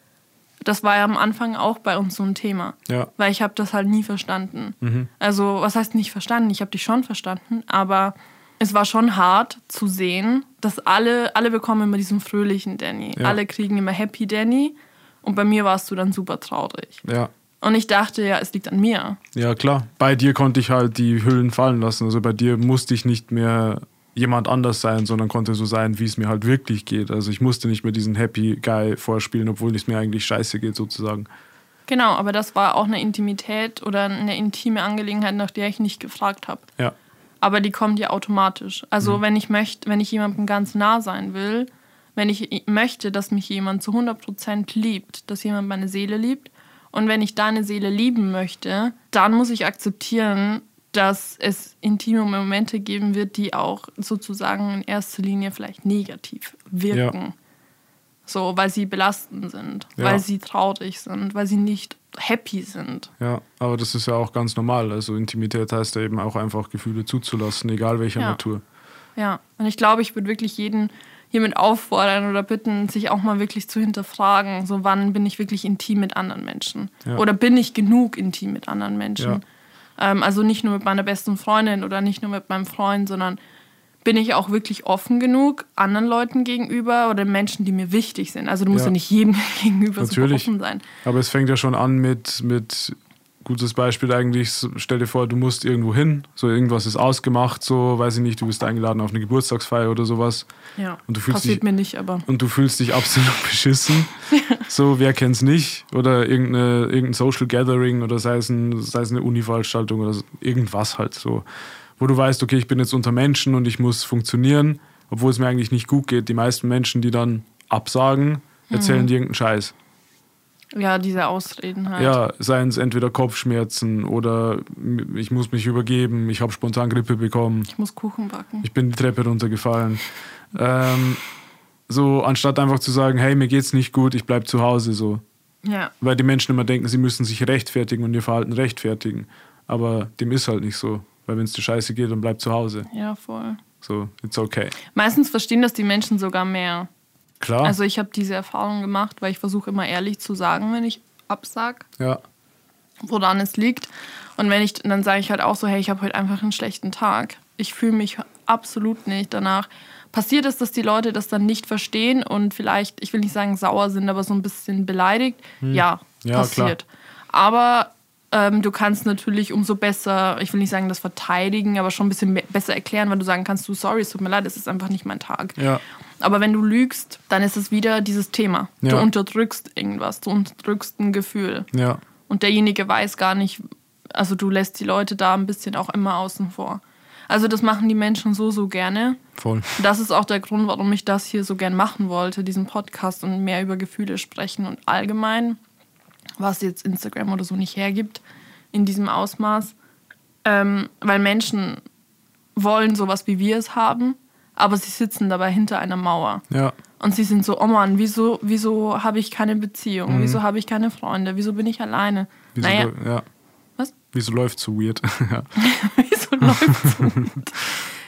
S1: Das war ja am Anfang auch bei uns so ein Thema.
S2: ja,
S1: Weil ich habe das halt nie verstanden.
S2: Mhm.
S1: Also, was heißt nicht verstanden? Ich habe dich schon verstanden, aber es war schon hart zu sehen, dass alle, alle bekommen immer diesen fröhlichen Danny.
S2: Ja.
S1: Alle kriegen immer Happy Danny. Und bei mir warst du dann super traurig.
S2: ja.
S1: Und ich dachte, ja, es liegt an mir.
S2: Ja, klar. Bei dir konnte ich halt die Hüllen fallen lassen. Also bei dir musste ich nicht mehr jemand anders sein, sondern konnte so sein, wie es mir halt wirklich geht. Also ich musste nicht mehr diesen Happy Guy vorspielen, obwohl es mir eigentlich scheiße geht, sozusagen.
S1: Genau, aber das war auch eine Intimität oder eine intime Angelegenheit, nach der ich nicht gefragt habe.
S2: Ja,
S1: Aber die kommt ja automatisch. Also wenn ich möchte, wenn ich jemandem ganz nah sein will, wenn ich möchte, dass mich jemand zu 100% liebt, dass jemand meine Seele liebt und wenn ich deine Seele lieben möchte, dann muss ich akzeptieren, dass es intime Momente geben wird, die auch sozusagen in erster Linie vielleicht negativ wirken. So, weil sie belastend sind,
S2: Ja.
S1: weil sie traurig sind, weil sie nicht happy sind.
S2: ja. Aber das ist ja auch ganz normal. Also Intimität heißt ja eben auch einfach Gefühle zuzulassen, egal welcher
S1: Ja.
S2: Natur.
S1: Ja, und ich glaube, ich würde wirklich jeden hiermit auffordern oder bitten, sich auch mal wirklich zu hinterfragen, so wann bin ich wirklich intim mit anderen Menschen?
S2: Ja.
S1: Oder bin ich genug intim mit anderen Menschen? Ähm, also nicht nur mit meiner besten Freundin oder nicht nur mit meinem Freund, sondern bin ich auch wirklich offen genug anderen Leuten gegenüber oder Menschen, die mir wichtig sind? Also du musst ja,
S2: Ja.
S1: nicht jedem gegenüber super
S2: Natürlich.
S1: offen sein.
S2: Aber es fängt ja schon an mit, mit gutes Beispiel eigentlich, stell dir vor, du musst irgendwo hin, so irgendwas ist ausgemacht, so, weiß ich nicht, du bist eingeladen auf eine Geburtstagsfeier oder sowas
S1: Ja,
S2: Und du fühlst
S1: passiert
S2: dich-
S1: mir nicht, aber
S2: und du fühlst dich absolut beschissen. so, wer kennt's nicht? Oder irgendeine, irgendein Social Gathering oder sei es, ein, sei es eine Uni-Veranstaltung oder so, irgendwas halt so. Wo du weißt, okay, ich bin jetzt unter Menschen und ich muss funktionieren, obwohl es mir eigentlich nicht gut geht. Die meisten Menschen, die dann absagen, erzählen
S1: Mhm.
S2: dir irgendeinen Scheiß.
S1: Ja, diese Ausreden halt.
S2: Ja, seien es entweder Kopfschmerzen oder ich muss mich übergeben, ich habe spontan Grippe bekommen,
S1: Ich muss Kuchen backen.
S2: ich bin die Treppe runtergefallen. Ähm, so, anstatt einfach zu sagen, hey, mir geht's nicht gut, ich bleib zu Hause, so.
S1: Ja,
S2: Weil die Menschen immer denken, sie müssen sich rechtfertigen und ihr Verhalten rechtfertigen. Aber dem ist halt nicht so. Weil wenn es dir scheiße geht, dann bleib zu Hause.
S1: ja, voll.
S2: So, it's okay.
S1: Meistens verstehen das die Menschen sogar mehr.
S2: Klar.
S1: Also ich habe diese Erfahrung gemacht, weil ich versuche immer ehrlich zu sagen, wenn ich absag,
S2: ja,
S1: woran es liegt. Und wenn ich, dann sage ich halt auch so, hey, ich habe heute einfach einen schlechten Tag. Ich fühle mich absolut nicht danach. Passiert ist, dass die Leute das dann nicht verstehen und vielleicht, ich will nicht sagen sauer sind, aber so ein bisschen beleidigt. Ja,
S2: Hm. Ja,
S1: passiert. Aber ähm, du kannst natürlich umso besser, ich will nicht sagen das verteidigen, aber schon ein bisschen besser erklären, weil du sagen kannst, du, sorry, es tut mir leid, es ist einfach nicht mein Tag.
S2: ja,
S1: Aber wenn du lügst, dann ist es wieder dieses Thema. Du
S2: Ja.
S1: unterdrückst irgendwas, du unterdrückst ein Gefühl.
S2: ja,
S1: Und derjenige weiß gar nicht, also du lässt die Leute da ein bisschen auch immer außen vor. Also das machen die Menschen so, so gerne.
S2: Voll.
S1: Das ist auch der Grund, warum ich das hier so gern machen wollte, diesen Podcast und mehr über Gefühle sprechen und allgemein, was jetzt Instagram oder so nicht hergibt in diesem Ausmaß. Ähm, weil Menschen wollen sowas, wie wir es haben, aber sie sitzen dabei hinter einer Mauer.
S2: Ja.
S1: Und sie sind so, oh Mann, wieso, wieso habe ich keine Beziehung? Wieso habe ich keine Freunde? Wieso bin ich alleine?
S2: Wieso,
S1: naja,
S2: ja.
S1: Was?
S2: Wieso läuft so weird? ja.
S1: wieso läuft's so gut?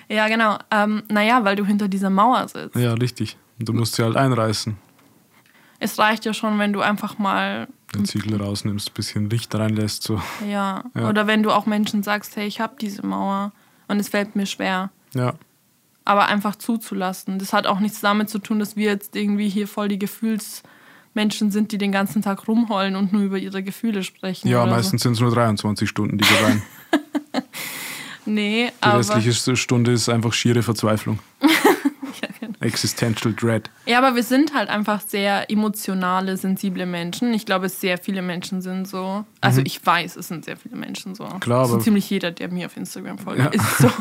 S1: Ja, genau. Ähm, naja, weil du hinter dieser Mauer sitzt.
S2: ja, richtig. Und du musst sie halt einreißen.
S1: Es reicht ja schon, wenn du einfach mal,
S2: Den Ziegel rausnimmst, ein bisschen Licht reinlässt. So.
S1: ja,
S2: Ja.
S1: oder wenn du auch Menschen sagst, hey, ich habe diese Mauer und es fällt mir schwer.
S2: Ja.
S1: aber einfach zuzulassen. Das hat auch nichts damit zu tun, dass wir jetzt irgendwie hier voll die Gefühlsmenschen sind, die den ganzen Tag rumheulen und nur über ihre Gefühle sprechen.
S2: Ja, meistens sind es nur 23 Stunden, die wir rein.
S1: So. Nee,
S2: Die
S1: aber.
S2: restliche Stunde ist einfach schiere Verzweiflung. Existential Dread.
S1: ja, aber wir sind halt einfach sehr emotionale, sensible Menschen. Ich glaube, sehr viele Menschen sind so. Also ich weiß, es sind sehr viele Menschen so.
S2: Mhm. Klar,
S1: so ziemlich jeder, der mir auf Instagram folgt,
S2: Ja.
S1: ist so.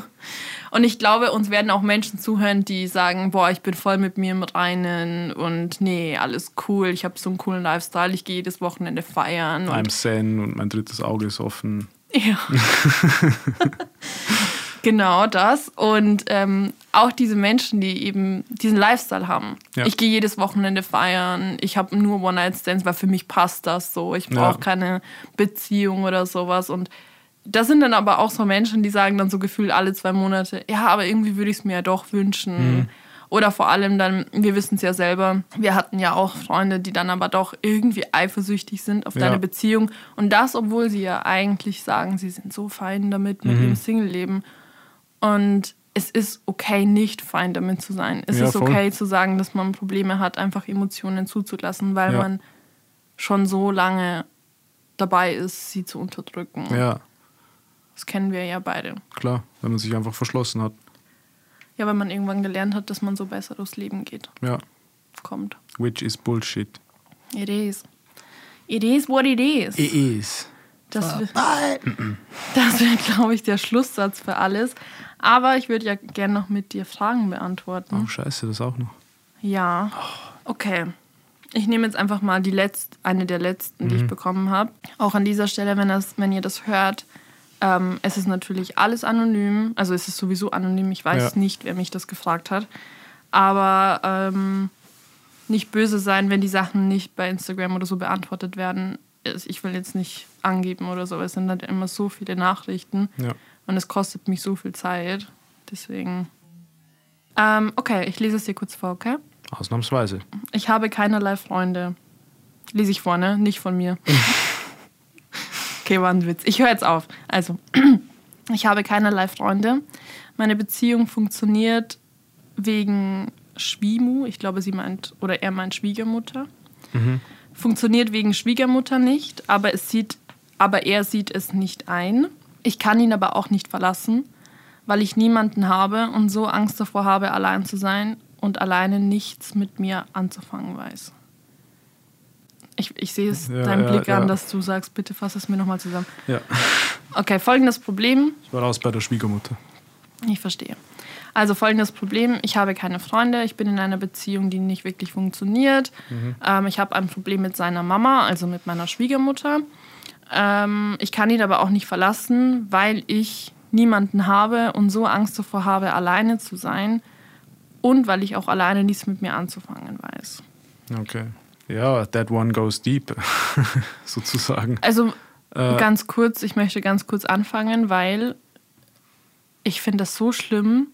S1: Und ich glaube, uns werden auch Menschen zuhören, die sagen, boah, ich bin voll mit mir im Reinen und nee, alles cool, ich habe so einen coolen Lifestyle, ich gehe jedes Wochenende feiern.
S2: I'm zen und mein drittes Auge ist offen.
S1: Ja. genau das. Und ähm, auch diese Menschen, die eben diesen Lifestyle haben.
S2: Ja.
S1: Ich gehe jedes Wochenende feiern, ich habe nur One-Night-Stands, weil für mich passt das so. Ich brauche
S2: Ja.
S1: keine Beziehung oder sowas. Und das sind dann aber auch so Menschen, die sagen dann so gefühlt alle zwei Monate, ja, aber irgendwie würde ich es mir ja doch wünschen.
S2: Mhm.
S1: Oder vor allem dann, wir wissen es ja selber, wir hatten ja auch Freunde, die dann aber doch irgendwie eifersüchtig sind auf
S2: Ja.
S1: deine Beziehung. Und das, obwohl sie ja eigentlich sagen, sie sind so fein damit mit
S2: Mhm.
S1: ihrem Single-Leben. Und es ist okay, nicht fein damit zu sein. Es
S2: Ja,
S1: ist
S2: voll.
S1: okay zu sagen, dass man Probleme hat, einfach Emotionen zuzulassen, weil
S2: Ja.
S1: man schon so lange dabei ist, sie zu unterdrücken.
S2: Ja,
S1: Das kennen wir ja beide.
S2: klar, wenn man sich einfach verschlossen hat.
S1: Ja, weil man irgendwann gelernt hat, dass man so besser durchs Leben geht,
S2: Ja,
S1: kommt.
S2: which is Bullshit.
S1: It is. It is what it is.
S2: is.
S1: Das, wird- das wäre, glaube ich, der Schlusssatz für alles. Aber ich würde ja gerne noch mit dir Fragen beantworten.
S2: Oh, scheiße, das auch noch.
S1: Ja. Okay. Ich nehme jetzt einfach mal die letzt, eine der letzten, die ich bekommen habe. Auch an dieser Stelle, wenn, das, wenn ihr das hört, ähm, es ist natürlich alles anonym. Also es ist sowieso anonym. Ich weiß
S2: Ja.
S1: nicht, wer mich das gefragt hat. Aber ähm, nicht böse sein, wenn die Sachen nicht bei Instagram oder so beantwortet werden. Ich will jetzt nicht angeben oder so, es sind halt immer so viele Nachrichten.
S2: Ja.
S1: Und es kostet mich so viel Zeit. Deswegen. Ähm, okay, ich lese es dir kurz vor, okay?
S2: Ausnahmsweise.
S1: Ich habe keinerlei Freunde. Lese ich vor, ne? Nicht von mir. okay, war ein Witz. Ich höre jetzt auf. Also, ich habe keinerlei Freunde. Meine Beziehung funktioniert wegen Schwimu. Ich glaube, sie meint, oder er meint Schwiegermutter. Funktioniert wegen Schwiegermutter nicht, aber, es sieht, aber er sieht es nicht ein. Ich kann ihn aber auch nicht verlassen, weil ich niemanden habe und so Angst davor habe, allein zu sein und alleine nichts mit mir anzufangen weiß. Ich, ich sehe es
S2: Ja,
S1: deinem
S2: ja,
S1: Blick an,
S2: ja.
S1: dass du sagst, bitte fass es mir nochmal zusammen.
S2: Ja.
S1: Okay, folgendes Problem.
S2: Ich war raus bei der Schwiegermutter.
S1: Ich verstehe. Also folgendes Problem, ich habe keine Freunde, ich bin in einer Beziehung, die nicht wirklich funktioniert. Ähm, ich habe ein Problem mit seiner Mama, also mit meiner Schwiegermutter. Ähm, ich kann ihn aber auch nicht verlassen, weil ich niemanden habe und so Angst davor habe, alleine zu sein und weil ich auch alleine nichts mit mir anzufangen weiß.
S2: Okay. Ja, that one goes deep, sozusagen.
S1: Also
S2: Äh,
S1: ganz kurz, ich möchte ganz kurz anfangen, weil ich finde das so schlimm,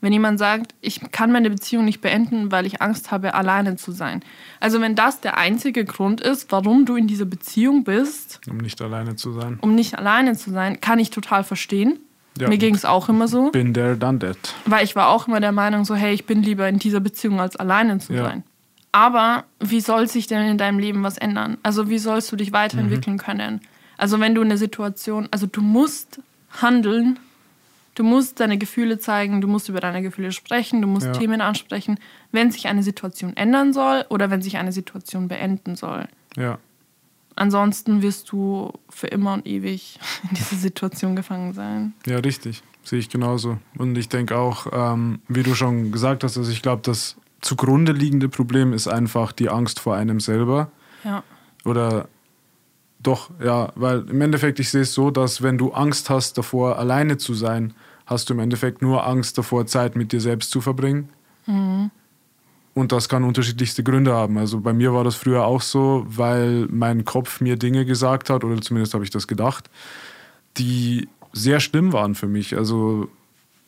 S1: wenn jemand sagt, ich kann meine Beziehung nicht beenden, weil ich Angst habe, alleine zu sein. Also wenn das der einzige Grund ist, warum du in dieser Beziehung bist,
S2: um nicht alleine zu sein.
S1: um nicht alleine zu sein, kann ich total verstehen.
S2: Ja.
S1: Mir ging es auch immer so,
S2: Been there, done that.
S1: weil ich war auch immer der Meinung so, hey, ich bin lieber in dieser Beziehung als alleine zu
S2: Ja.
S1: sein. Aber wie soll sich denn in deinem Leben was ändern? Also wie sollst du dich weiterentwickeln können? Also wenn du eine Situation, also du musst handeln, du musst deine Gefühle zeigen, du musst über deine Gefühle sprechen, du musst
S2: Ja.
S1: Themen ansprechen, wenn sich eine Situation ändern soll oder wenn sich eine Situation beenden soll.
S2: Ja.
S1: ansonsten wirst du für immer und ewig in dieser Situation gefangen sein.
S2: Ja, richtig. Sehe ich genauso. Und ich denke auch, ähm, wie du schon gesagt hast, also ich glaube, das zugrunde liegende Problem ist einfach die Angst vor einem selber.
S1: Ja.
S2: Oder doch, ja, weil im Endeffekt, ich sehe es so, dass wenn du Angst hast davor, alleine zu sein, hast du im Endeffekt nur Angst davor, Zeit mit dir selbst zu verbringen.
S1: Mhm.
S2: Und das kann unterschiedlichste Gründe haben. Also bei mir war das früher auch so, weil mein Kopf mir Dinge gesagt hat, oder zumindest habe ich das gedacht, die sehr schlimm waren für mich. Also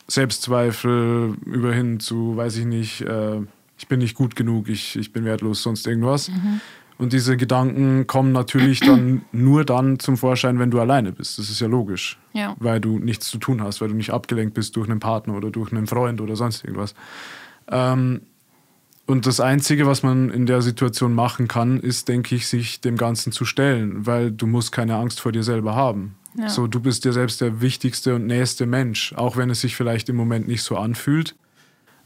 S2: Selbstzweifel über hin zu, weiß ich nicht, äh, ich bin nicht gut genug, ich, ich bin wertlos, sonst irgendwas.
S1: Mhm.
S2: Und diese Gedanken kommen natürlich dann nur dann zum Vorschein, wenn du alleine bist. Das ist ja logisch.
S1: Ja.
S2: Weil du nichts zu tun hast, weil du nicht abgelenkt bist durch einen Partner oder durch einen Freund oder sonst irgendwas. Ähm, und das Einzige, was man in der Situation machen kann, ist, denke ich, sich dem Ganzen zu stellen, weil du musst keine Angst vor dir selber haben.
S1: Ja.
S2: So, du bist dir selbst der wichtigste und nächste Mensch, auch wenn es sich vielleicht im Moment nicht so anfühlt.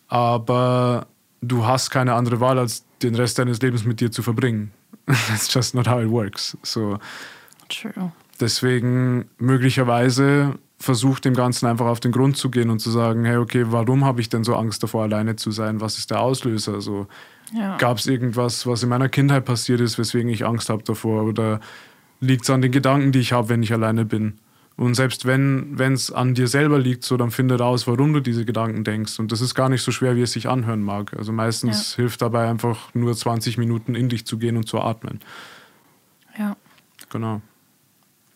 S2: Aber du hast keine andere Wahl, als den Rest deines Lebens mit dir zu verbringen. That's just not how it works. So,
S1: True.
S2: deswegen möglicherweise versucht dem Ganzen einfach auf den Grund zu gehen und zu sagen, hey, okay, warum habe ich denn so Angst davor, alleine zu sein? Was ist der Auslöser? So,
S1: Ja.
S2: Gab es irgendwas, was in meiner Kindheit passiert ist, weswegen ich Angst habe davor? Oder liegt es an den Gedanken, die ich habe, wenn ich alleine bin? Und selbst wenn es an dir selber liegt, so dann finde raus, warum du diese Gedanken denkst. Und das ist gar nicht so schwer, wie es sich anhören mag. Also meistens hilft dabei einfach nur 20 Minuten in dich zu gehen und zu atmen.
S1: ja.
S2: Genau.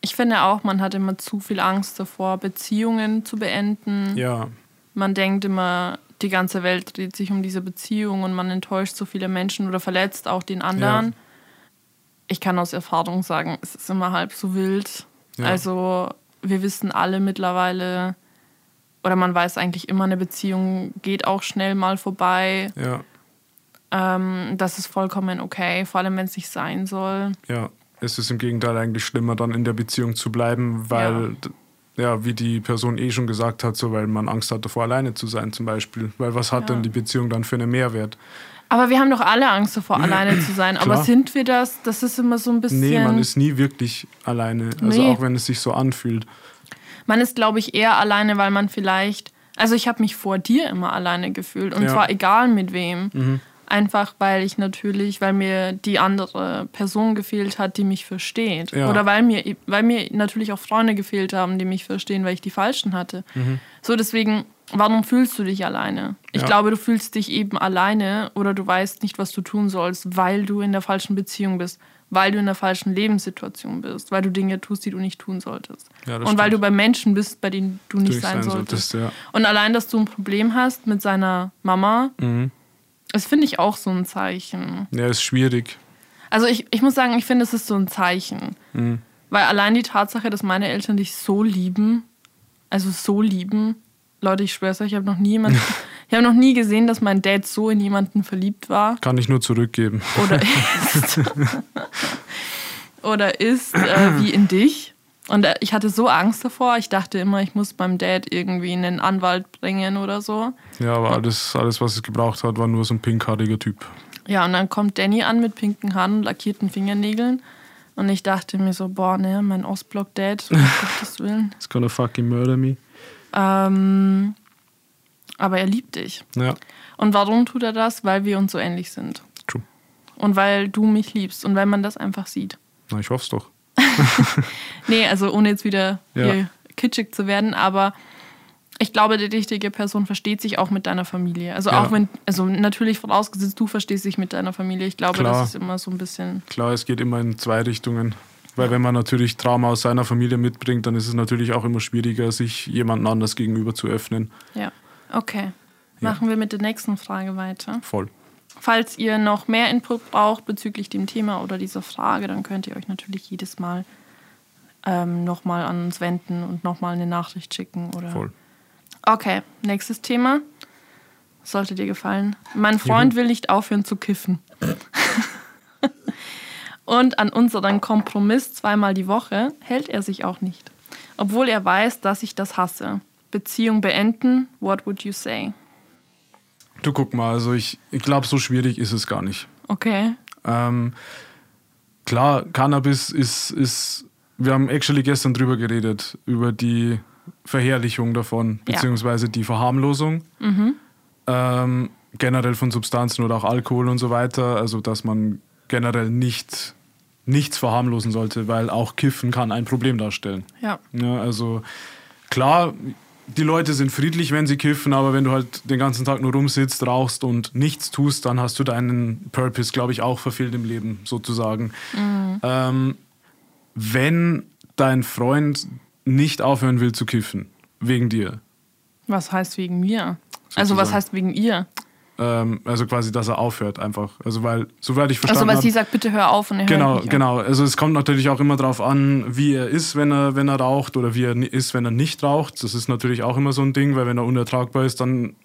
S1: Ich finde auch, man hat immer zu viel Angst davor, Beziehungen zu beenden.
S2: Ja,
S1: Man denkt immer, die ganze Welt dreht sich um diese Beziehung und man enttäuscht so viele Menschen oder verletzt auch den anderen.
S2: Ja.
S1: Ich kann aus Erfahrung sagen, es ist immer halb so wild.
S2: Ja.
S1: Also wir wissen alle mittlerweile, oder man weiß eigentlich immer, eine Beziehung geht auch schnell mal vorbei.
S2: ja,
S1: Ähm, das ist vollkommen okay, vor allem wenn es nicht sein soll.
S2: ja. Es ist im Gegenteil eigentlich schlimmer, dann in der Beziehung zu bleiben, weil, ja, ja wie die Person eh schon gesagt hat, so weil man Angst hat davor, alleine zu sein zum Beispiel. Weil was hat
S1: Ja.
S2: denn die Beziehung dann für einen Mehrwert?
S1: Aber wir haben doch alle Angst davor, alleine zu sein. Aber
S2: Klar.
S1: sind wir das? Das ist immer so ein bisschen.
S2: Nee, man ist nie wirklich alleine. Also
S1: Nee.
S2: auch wenn es sich so anfühlt.
S1: Man ist, glaube ich, eher alleine, weil man vielleicht. Also ich habe mich vor dir immer alleine gefühlt. Und
S2: Ja.
S1: zwar egal mit wem. Einfach weil ich natürlich, weil mir die andere Person gefehlt hat, die mich versteht.
S2: Ja.
S1: Oder weil mir, weil mir natürlich auch Freunde gefehlt haben, die mich verstehen, weil ich die falschen hatte. So, deswegen, warum fühlst du dich alleine? Ich
S2: Ja.
S1: glaube, du fühlst dich eben alleine oder du weißt nicht, was du tun sollst, weil du in der falschen Beziehung bist, weil du in der falschen Lebenssituation bist, weil du Dinge tust, die du nicht tun solltest.
S2: Ja,
S1: Und weil
S2: stimmt.
S1: du bei Menschen bist, bei denen du nicht
S2: Du
S1: sein,
S2: sein
S1: solltest.
S2: solltest, ja.
S1: Und allein, dass du ein Problem hast mit seiner Mama,
S2: Mhm.
S1: das finde ich auch so ein Zeichen.
S2: Ja, ist schwierig.
S1: Also ich, ich muss sagen, ich finde, es ist so ein Zeichen.
S2: Mhm.
S1: Weil allein die Tatsache, dass meine Eltern dich so lieben, also so lieben, Leute, ich schwör's euch, ich habe noch nie jemanden, ich habe noch nie gesehen, dass mein Dad so in jemanden verliebt war
S2: Kann ich nur zurückgeben.
S1: oder ist oder ist äh, wie in dich. Und äh, ich hatte so Angst davor. Ich dachte immer, ich muss beim Dad irgendwie einen Anwalt bringen oder so.
S2: Ja, aber alles, alles, was es gebraucht hat, war nur so ein pinkhaariger Typ.
S1: Ja, und dann kommt Danny an mit pinken Haaren und lackierten Fingernägeln. Und ich dachte mir so, boah, ne, mein Ostblock-Dad, um Gottes Willen.
S2: It's gonna fucking murder me.
S1: Ähm, aber er liebt dich.
S2: Ja,
S1: Und warum tut er das? Weil wir uns so ähnlich sind.
S2: true.
S1: Und weil du mich liebst und weil man das einfach sieht.
S2: Na, ich hoff's doch.
S1: Nee, also ohne jetzt wieder
S2: Ja.
S1: hier kitschig zu werden, aber ich glaube, die richtige Person versteht sich auch mit deiner Familie. Also
S2: Ja.
S1: auch wenn, also natürlich vorausgesetzt, du verstehst dich mit deiner Familie. Ich glaube,
S2: Klar.
S1: das ist immer so ein bisschen.
S2: Klar, es geht immer in zwei Richtungen. Weil wenn man natürlich Trauma aus seiner Familie mitbringt, dann ist es natürlich auch immer schwieriger, sich jemandem anders gegenüber zu öffnen.
S1: Ja. Okay.
S2: Ja.
S1: Machen wir mit der nächsten Frage weiter.
S2: Voll.
S1: Falls ihr noch mehr Input braucht bezüglich dem Thema oder dieser Frage, dann könnt ihr euch natürlich jedes Mal ähm, nochmal an uns wenden und nochmal eine Nachricht schicken. Oder
S2: Voll.
S1: Okay, nächstes Thema. Sollte dir gefallen. Mein Freund will nicht aufhören zu kiffen. Und an unseren Kompromiss zweimal die Woche hält er sich auch nicht. Obwohl er weiß, dass ich das hasse. Beziehung beenden, what would you say?
S2: Du guck mal, also ich, ich glaube, so schwierig ist es gar nicht.
S1: Okay.
S2: Ähm, klar, Cannabis ist, ist, wir haben actually gestern drüber geredet, über die Verherrlichung davon,
S1: Ja.
S2: beziehungsweise die Verharmlosung. Ähm, generell von Substanzen oder auch Alkohol und so weiter. Also, dass man generell nicht, nichts verharmlosen sollte, weil auch Kiffen kann ein Problem darstellen.
S1: Ja.
S2: Ja, also klar, die Leute sind friedlich, wenn sie kiffen, aber wenn du halt den ganzen Tag nur rumsitzt, rauchst und nichts tust, dann hast du deinen Purpose, glaube ich, auch verfehlt im Leben, sozusagen. Ähm, wenn dein Freund nicht aufhören will zu kiffen, wegen dir,
S1: Was heißt wegen mir? Also was
S2: Sozusagen.
S1: heißt wegen ihr?
S2: Ähm, also quasi, dass er aufhört einfach. Also weil, soweit ich
S1: Also
S2: verstanden
S1: weil
S2: habe.
S1: sie sagt, bitte hör auf und er
S2: Genau,
S1: hört nicht
S2: genau. Also es kommt natürlich auch immer darauf an, wie er ist, wenn er, wenn er raucht oder wie er ist, wenn er nicht raucht. Das ist natürlich auch immer so ein Ding, weil wenn er unertragbar ist, dann,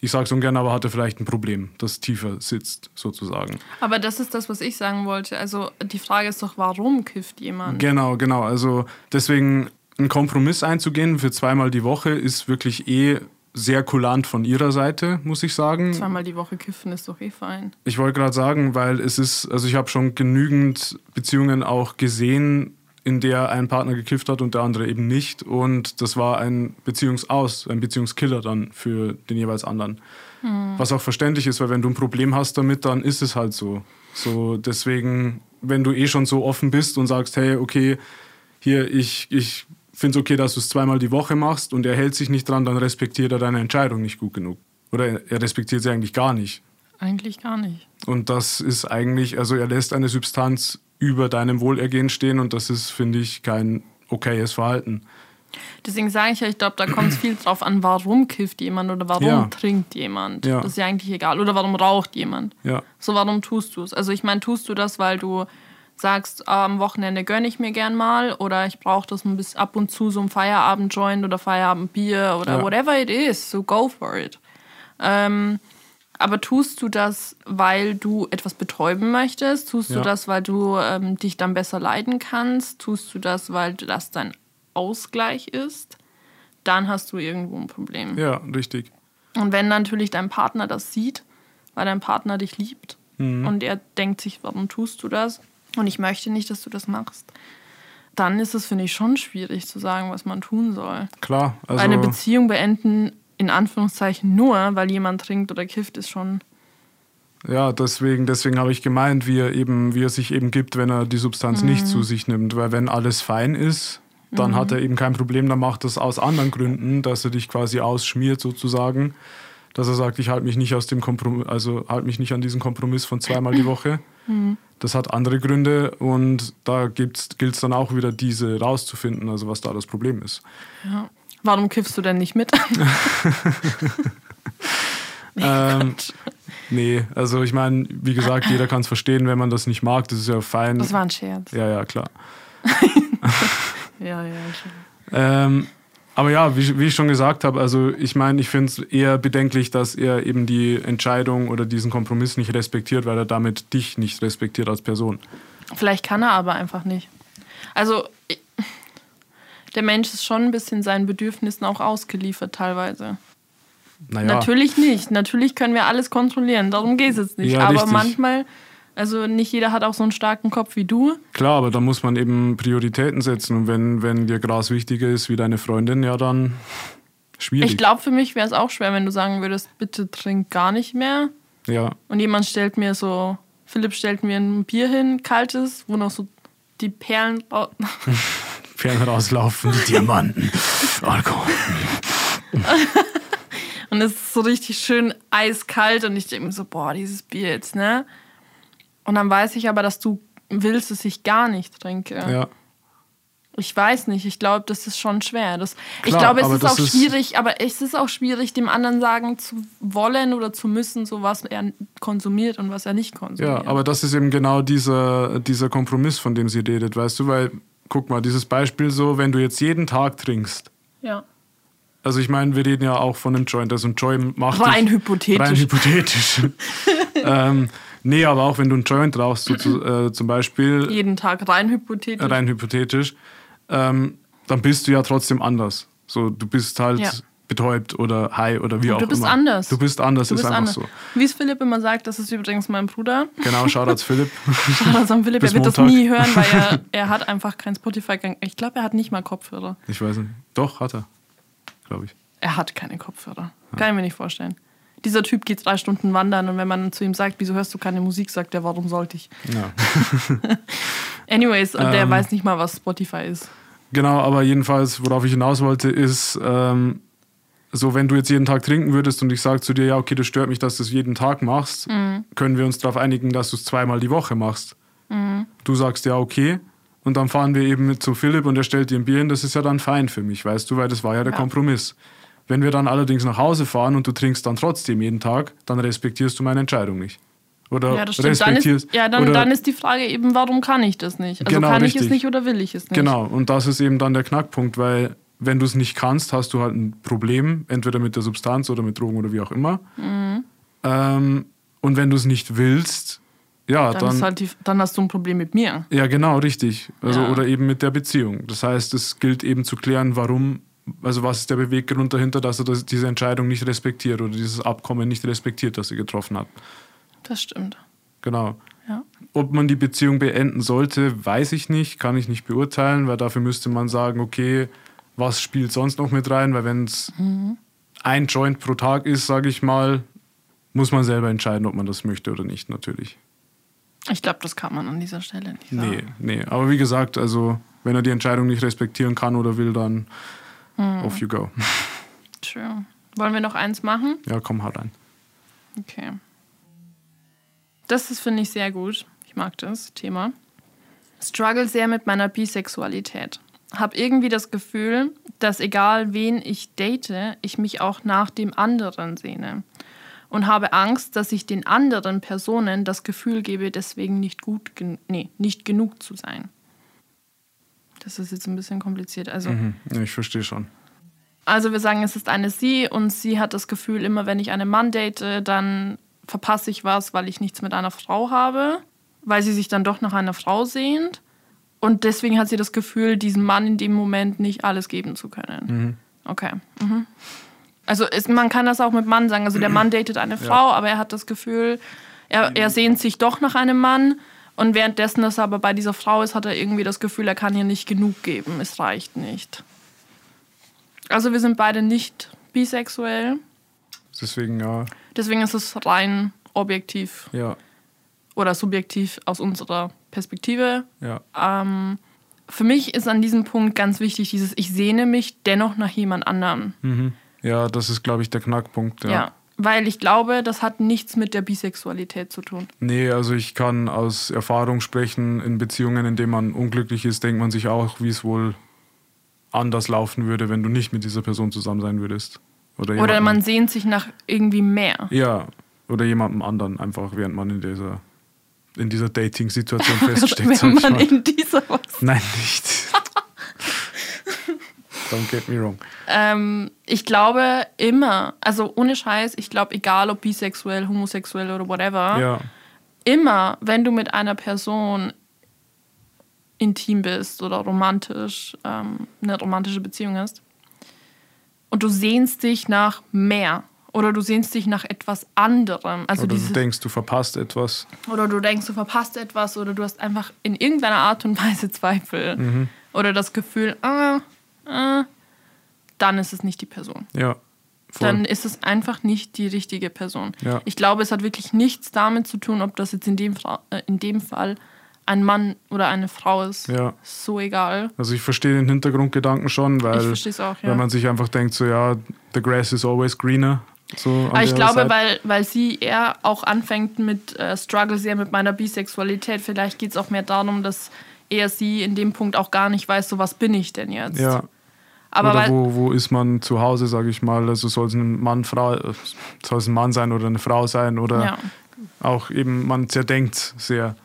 S2: ich sage es ungern, aber hat er vielleicht ein Problem, das tiefer sitzt, sozusagen.
S1: auf. Aber das ist das, was ich sagen wollte. Also die Frage ist doch, warum kifft jemand?
S2: Genau, genau. Also deswegen einen Kompromiss einzugehen für zweimal die Woche ist wirklich eh sehr kulant von ihrer Seite, muss ich sagen.
S1: Zweimal die Woche kiffen ist doch eh fein.
S2: Ich wollte gerade sagen, weil es ist, also ich habe schon genügend Beziehungen auch gesehen, in der ein Partner gekifft hat und der andere eben nicht. Und das war ein Beziehungsaus, ein Beziehungskiller dann für den jeweils anderen. Was auch verständlich ist, weil wenn du ein Problem hast damit, dann ist es halt so. So, deswegen, wenn du eh schon so offen bist und sagst, hey, okay, hier, ich, ich finde es okay, dass du es zweimal die Woche machst und er hält sich nicht dran, dann respektiert er deine Entscheidung nicht gut genug. Oder er, er respektiert sie eigentlich gar nicht.
S1: Eigentlich gar nicht.
S2: Und das ist eigentlich, also er lässt eine Substanz über deinem Wohlergehen stehen und das ist, finde ich, kein okayes Verhalten.
S1: Deswegen sage ich ja, ich glaube, da kommt es viel drauf an, warum kifft jemand oder warum
S2: Ja.
S1: trinkt jemand.
S2: Ja.
S1: Das ist ja eigentlich egal. Oder warum raucht jemand.
S2: Ja,
S1: So, warum tust du es? Also ich meine, tust du das, weil du sagst, ah, am Wochenende gönne ich mir gern mal oder ich brauche das ein bisschen ab und zu so ein Feierabend-Joint oder Feierabendbier oder
S2: Ja.
S1: whatever it is, so go for it. Ähm, aber tust du das, weil du etwas betäuben möchtest? Tust du
S2: Ja.
S1: das, weil du ähm, dich dann besser leiden kannst? Tust du das, weil das dein Ausgleich ist? Dann hast du irgendwo ein Problem.
S2: ja, richtig.
S1: Und wenn natürlich dein Partner das sieht, weil dein Partner dich liebt und er denkt sich, warum tust du das? Und ich möchte nicht, dass du das machst. Dann ist es, finde ich, schon schwierig zu sagen, was man tun soll.
S2: Klar. Also,
S1: Eine Beziehung beenden, in Anführungszeichen, nur, weil jemand trinkt oder kifft, ist schon.
S2: ja, deswegen, deswegen habe ich gemeint, wie er, eben, wie er sich eben gibt, wenn er die Substanz nicht
S1: Mhm.
S2: zu sich nimmt. Weil wenn alles fein ist, dann hat er eben kein Problem, dann macht das aus anderen Gründen, dass er dich quasi ausschmiert sozusagen. Dass er sagt, ich halte mich nicht aus dem Kompromiss, also halte mich nicht an diesen Kompromiss von zweimal die Woche.
S1: Mhm.
S2: Das hat andere Gründe und da gilt es dann auch wieder, diese rauszufinden, also was da das Problem ist.
S1: Ja. Warum kiffst du denn nicht mit?
S2: Ähm, nee, also ich meine, wie gesagt, jeder kann es verstehen, wenn man das nicht mag, das ist ja fein.
S1: Das war ein Scherz.
S2: ja, ja, klar.
S1: Ja, ja, schon.
S2: Ähm, aber ja, wie, wie ich schon gesagt habe, also ich meine, ich finde es eher bedenklich, dass er eben die Entscheidung oder diesen Kompromiss nicht respektiert, weil er damit dich nicht respektiert als Person.
S1: Vielleicht kann er aber einfach nicht. Also, der Mensch ist schon ein bisschen seinen Bedürfnissen auch ausgeliefert teilweise.
S2: Naja,
S1: Natürlich nicht. Natürlich können wir alles kontrollieren. Darum geht es jetzt nicht.
S2: Ja,
S1: aber manchmal, also nicht jeder hat auch so einen starken Kopf wie du.
S2: klar, aber da muss man eben Prioritäten setzen und wenn, wenn dir Gras wichtiger ist wie deine Freundin, ja dann schwierig.
S1: Ich glaube, für mich wäre es auch schwer, wenn du sagen würdest, bitte trink gar nicht mehr.
S2: ja,
S1: Und jemand stellt mir so, Philipp stellt mir ein Bier hin, kaltes, wo noch so die Perlen
S2: Fern rauslaufen, die Diamanten, Alkohol.
S1: Und es ist so richtig schön eiskalt und ich denke mir so, boah, dieses Bier jetzt, ne? Und dann weiß ich aber, dass du willst, dass ich gar nicht trinke.
S2: Ja.
S1: Ich weiß nicht, ich glaube, das ist schon schwer. Das, ich
S2: Klar,
S1: glaube, es ist auch
S2: ist-
S1: schwierig, aber es ist auch schwierig, dem anderen sagen zu wollen oder zu müssen, so was er konsumiert und was er nicht konsumiert.
S2: Ja, aber das ist eben genau dieser, dieser Kompromiss, von dem sie redet, weißt du, weil, guck mal, dieses Beispiel so, wenn du jetzt jeden Tag trinkst,
S1: ja.
S2: also ich meine, wir reden ja auch von einem Joint, also ein Joint macht
S1: Rein
S2: dich-
S1: hypothetisch.
S2: Rein hypothetisch. ähm, nee, aber auch wenn du einen Joint rauchst, so zu, äh, zum Beispiel,
S1: Jeden Tag rein hypothetisch.
S2: rein hypothetisch, ähm, dann bist du ja trotzdem anders. So, du bist halt
S1: Ja.
S2: betäubt oder high oder wie
S1: Und
S2: auch
S1: du bist
S2: immer.
S1: anders.
S2: Du bist anders,
S1: Du
S2: ist
S1: bist
S2: einfach
S1: anders.
S2: so.
S1: Wie es Philipp immer sagt, das ist übrigens mein Bruder.
S2: Genau, Shoutouts Philipp.
S1: Shoutouts an Philipp, er wird das
S2: Montag.
S1: nie hören, weil er, er hat einfach kein Spotify. Ich glaube, er hat nicht mal Kopfhörer.
S2: Ich weiß nicht. Doch, hat er. Glaube ich.
S1: Er hat keine Kopfhörer. Kann ich mir nicht vorstellen. Dieser Typ geht drei Stunden wandern und wenn man zu ihm sagt, wieso hörst du keine Musik, sagt er, warum sollte ich?
S2: Ja.
S1: Anyways, und der
S2: Ähm.
S1: weiß nicht mal, was Spotify ist.
S2: Genau, aber jedenfalls, worauf ich hinaus wollte, ist, ähm, so wenn du jetzt jeden Tag trinken würdest und ich sage zu dir, ja, okay, das stört mich, dass du es jeden Tag machst, können wir uns darauf einigen, dass du es zweimal die Woche machst. Du sagst ja, okay. Und dann fahren wir eben mit zu Philipp und er stellt dir ein Bier hin, das ist ja dann fein für mich, weißt du, weil das war ja der
S1: Ja.
S2: Kompromiss. Wenn wir dann allerdings nach Hause fahren und du trinkst dann trotzdem jeden Tag, dann respektierst du meine Entscheidung nicht. Oder
S1: Ja, das stimmt. Dann ist, ja, dann,
S2: oder,
S1: dann ist die Frage eben, warum kann ich das nicht? Also
S2: Genau,
S1: kann ich es
S2: richtig.
S1: nicht oder will ich es nicht?
S2: Genau, und das ist eben dann der Knackpunkt, weil wenn du es nicht kannst, hast du halt ein Problem, entweder mit der Substanz oder mit Drogen oder wie auch immer.
S1: Mhm.
S2: Ähm, und wenn du es nicht willst, ja,
S1: Dann,
S2: dann.
S1: halt die, dann hast du ein Problem mit mir.
S2: ja, genau, richtig. Also,
S1: Ja.
S2: Oder eben mit der Beziehung. Das heißt, es gilt eben zu klären, warum, also was ist der Beweggrund dahinter, dass er das, diese Entscheidung nicht respektiert oder dieses Abkommen nicht respektiert, das er getroffen hat.
S1: Das stimmt.
S2: Genau.
S1: Ja.
S2: Ob man die Beziehung beenden sollte, weiß ich nicht, kann ich nicht beurteilen, weil dafür müsste man sagen, okay, was spielt sonst noch mit rein? Weil wenn es ein Joint pro Tag ist, sage ich mal, muss man selber entscheiden, ob man das möchte oder nicht, natürlich.
S1: Ich glaube, das kann man an dieser Stelle nicht sagen.
S2: Nee, nee. Aber wie gesagt, also wenn er die Entscheidung nicht respektieren kann oder will, dann off you go.
S1: True. Wollen wir noch eins machen?
S2: Ja, komm, hau rein.
S1: Okay. Das ist, finde ich, sehr gut. Ich mag das Thema. Struggle sehr mit meiner Bisexualität. Hab irgendwie das Gefühl, dass egal wen ich date, ich mich auch nach dem anderen sehne. Und habe Angst, dass ich den anderen Personen das Gefühl gebe, deswegen nicht gut, nee, nicht genug zu sein. Das ist jetzt ein bisschen kompliziert. Also,
S2: Mhm. Ja, ich verstehe schon.
S1: also wir sagen, es ist eine sie und sie hat das Gefühl, immer wenn ich einen Mann date, dann verpasse ich was, weil ich nichts mit einer Frau habe, weil sie sich dann doch nach einer Frau sehnt. Und deswegen hat sie das Gefühl, diesem Mann in dem Moment nicht alles geben zu können. Okay. Mhm. Also es, man kann das auch mit Mann sagen. Also der Mann datet eine Frau, aber er hat das Gefühl, er, er sehnt sich doch nach einem Mann. Und währenddessen, dass er aber bei dieser Frau ist, hat er irgendwie das Gefühl, er kann ihr nicht genug geben. Es reicht nicht. Also wir sind beide nicht bisexuell.
S2: Deswegen, ja,
S1: Deswegen ist es rein objektiv
S2: ja,
S1: oder subjektiv aus unserer Perspektive.
S2: ja.
S1: Ähm, für mich ist an diesem Punkt ganz wichtig dieses, ich sehne mich dennoch nach jemand anderem.
S2: Mhm. Ja, das ist, glaube ich, der Knackpunkt.
S1: Ja.
S2: ja.
S1: Weil ich glaube, das hat nichts mit der Bisexualität zu tun.
S2: Nee, also ich kann aus Erfahrung sprechen, in Beziehungen, in denen man unglücklich ist, denkt man sich auch, wie es wohl anders laufen würde, wenn du nicht mit dieser Person zusammen sein würdest. Oder,
S1: Oder man sehnt sich nach irgendwie mehr.
S2: Ja, oder jemandem anderen einfach, während man in dieser, in dieser Dating-Situation feststeckt.
S1: Wenn man in dieser was.
S2: Nein, nicht. Don't get me wrong.
S1: Ähm, ich glaube immer, also ohne Scheiß, ich glaube, egal ob bisexuell, homosexuell oder whatever,
S2: Ja,
S1: immer, wenn du mit einer Person intim bist oder romantisch, ähm, eine romantische Beziehung hast und du sehnst dich nach mehr oder du sehnst dich nach etwas anderem, also
S2: oder
S1: dieses,
S2: du denkst, du verpasst etwas.
S1: oder du denkst, du verpasst etwas oder du hast einfach in irgendeiner Art und Weise Zweifel
S2: Mhm.
S1: oder das Gefühl, ah, ah, dann ist es nicht die Person.
S2: Ja, voll.
S1: Dann ist es einfach nicht die richtige Person.
S2: Ja.
S1: Ich glaube, es hat wirklich nichts damit zu tun, ob das jetzt in dem, Fra äh, in dem Fall ein Mann oder eine Frau ist.
S2: Ja.
S1: So egal.
S2: Also ich verstehe den Hintergrundgedanken schon, weil
S1: auch, ja.
S2: wenn man sich einfach denkt, so ja, the grass is always greener. So
S1: Aber ich glaube,
S2: Seite.
S1: weil, weil sie eher auch anfängt mit äh, Struggle sehr mit meiner Bisexualität, vielleicht geht es auch mehr darum, dass er sie in dem Punkt auch gar nicht weiß, so was bin ich denn jetzt.
S2: ja,
S1: Aber
S2: oder wo, wo ist man zu Hause, sage ich mal. Also soll es ein Mann, Frau, soll es ein Mann sein oder eine Frau sein oder
S1: ja.
S2: auch eben, man zerdenkt sehr.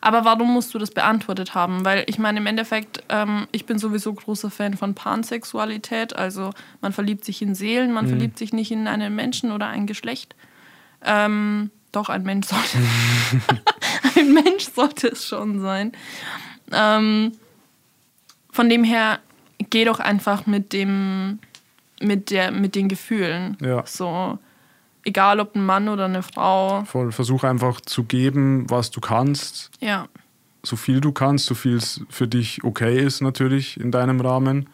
S1: Aber warum musst du das beantwortet haben? Weil ich meine, im Endeffekt, ähm, ich bin sowieso großer Fan von Pansexualität. Also man verliebt sich in Seelen, man verliebt sich nicht in einen Menschen oder ein Geschlecht. Ähm, doch, ein Mensch sollte. ein Mensch sollte es schon sein. Ähm, von dem her, geh doch einfach mit dem mit, der, mit den Gefühlen.
S2: Ja.
S1: So, egal ob ein Mann oder eine Frau.
S2: Voll. Versuch einfach zu geben, was du kannst.
S1: Ja.
S2: So viel du kannst, so viel es für dich okay ist, natürlich in deinem Rahmen.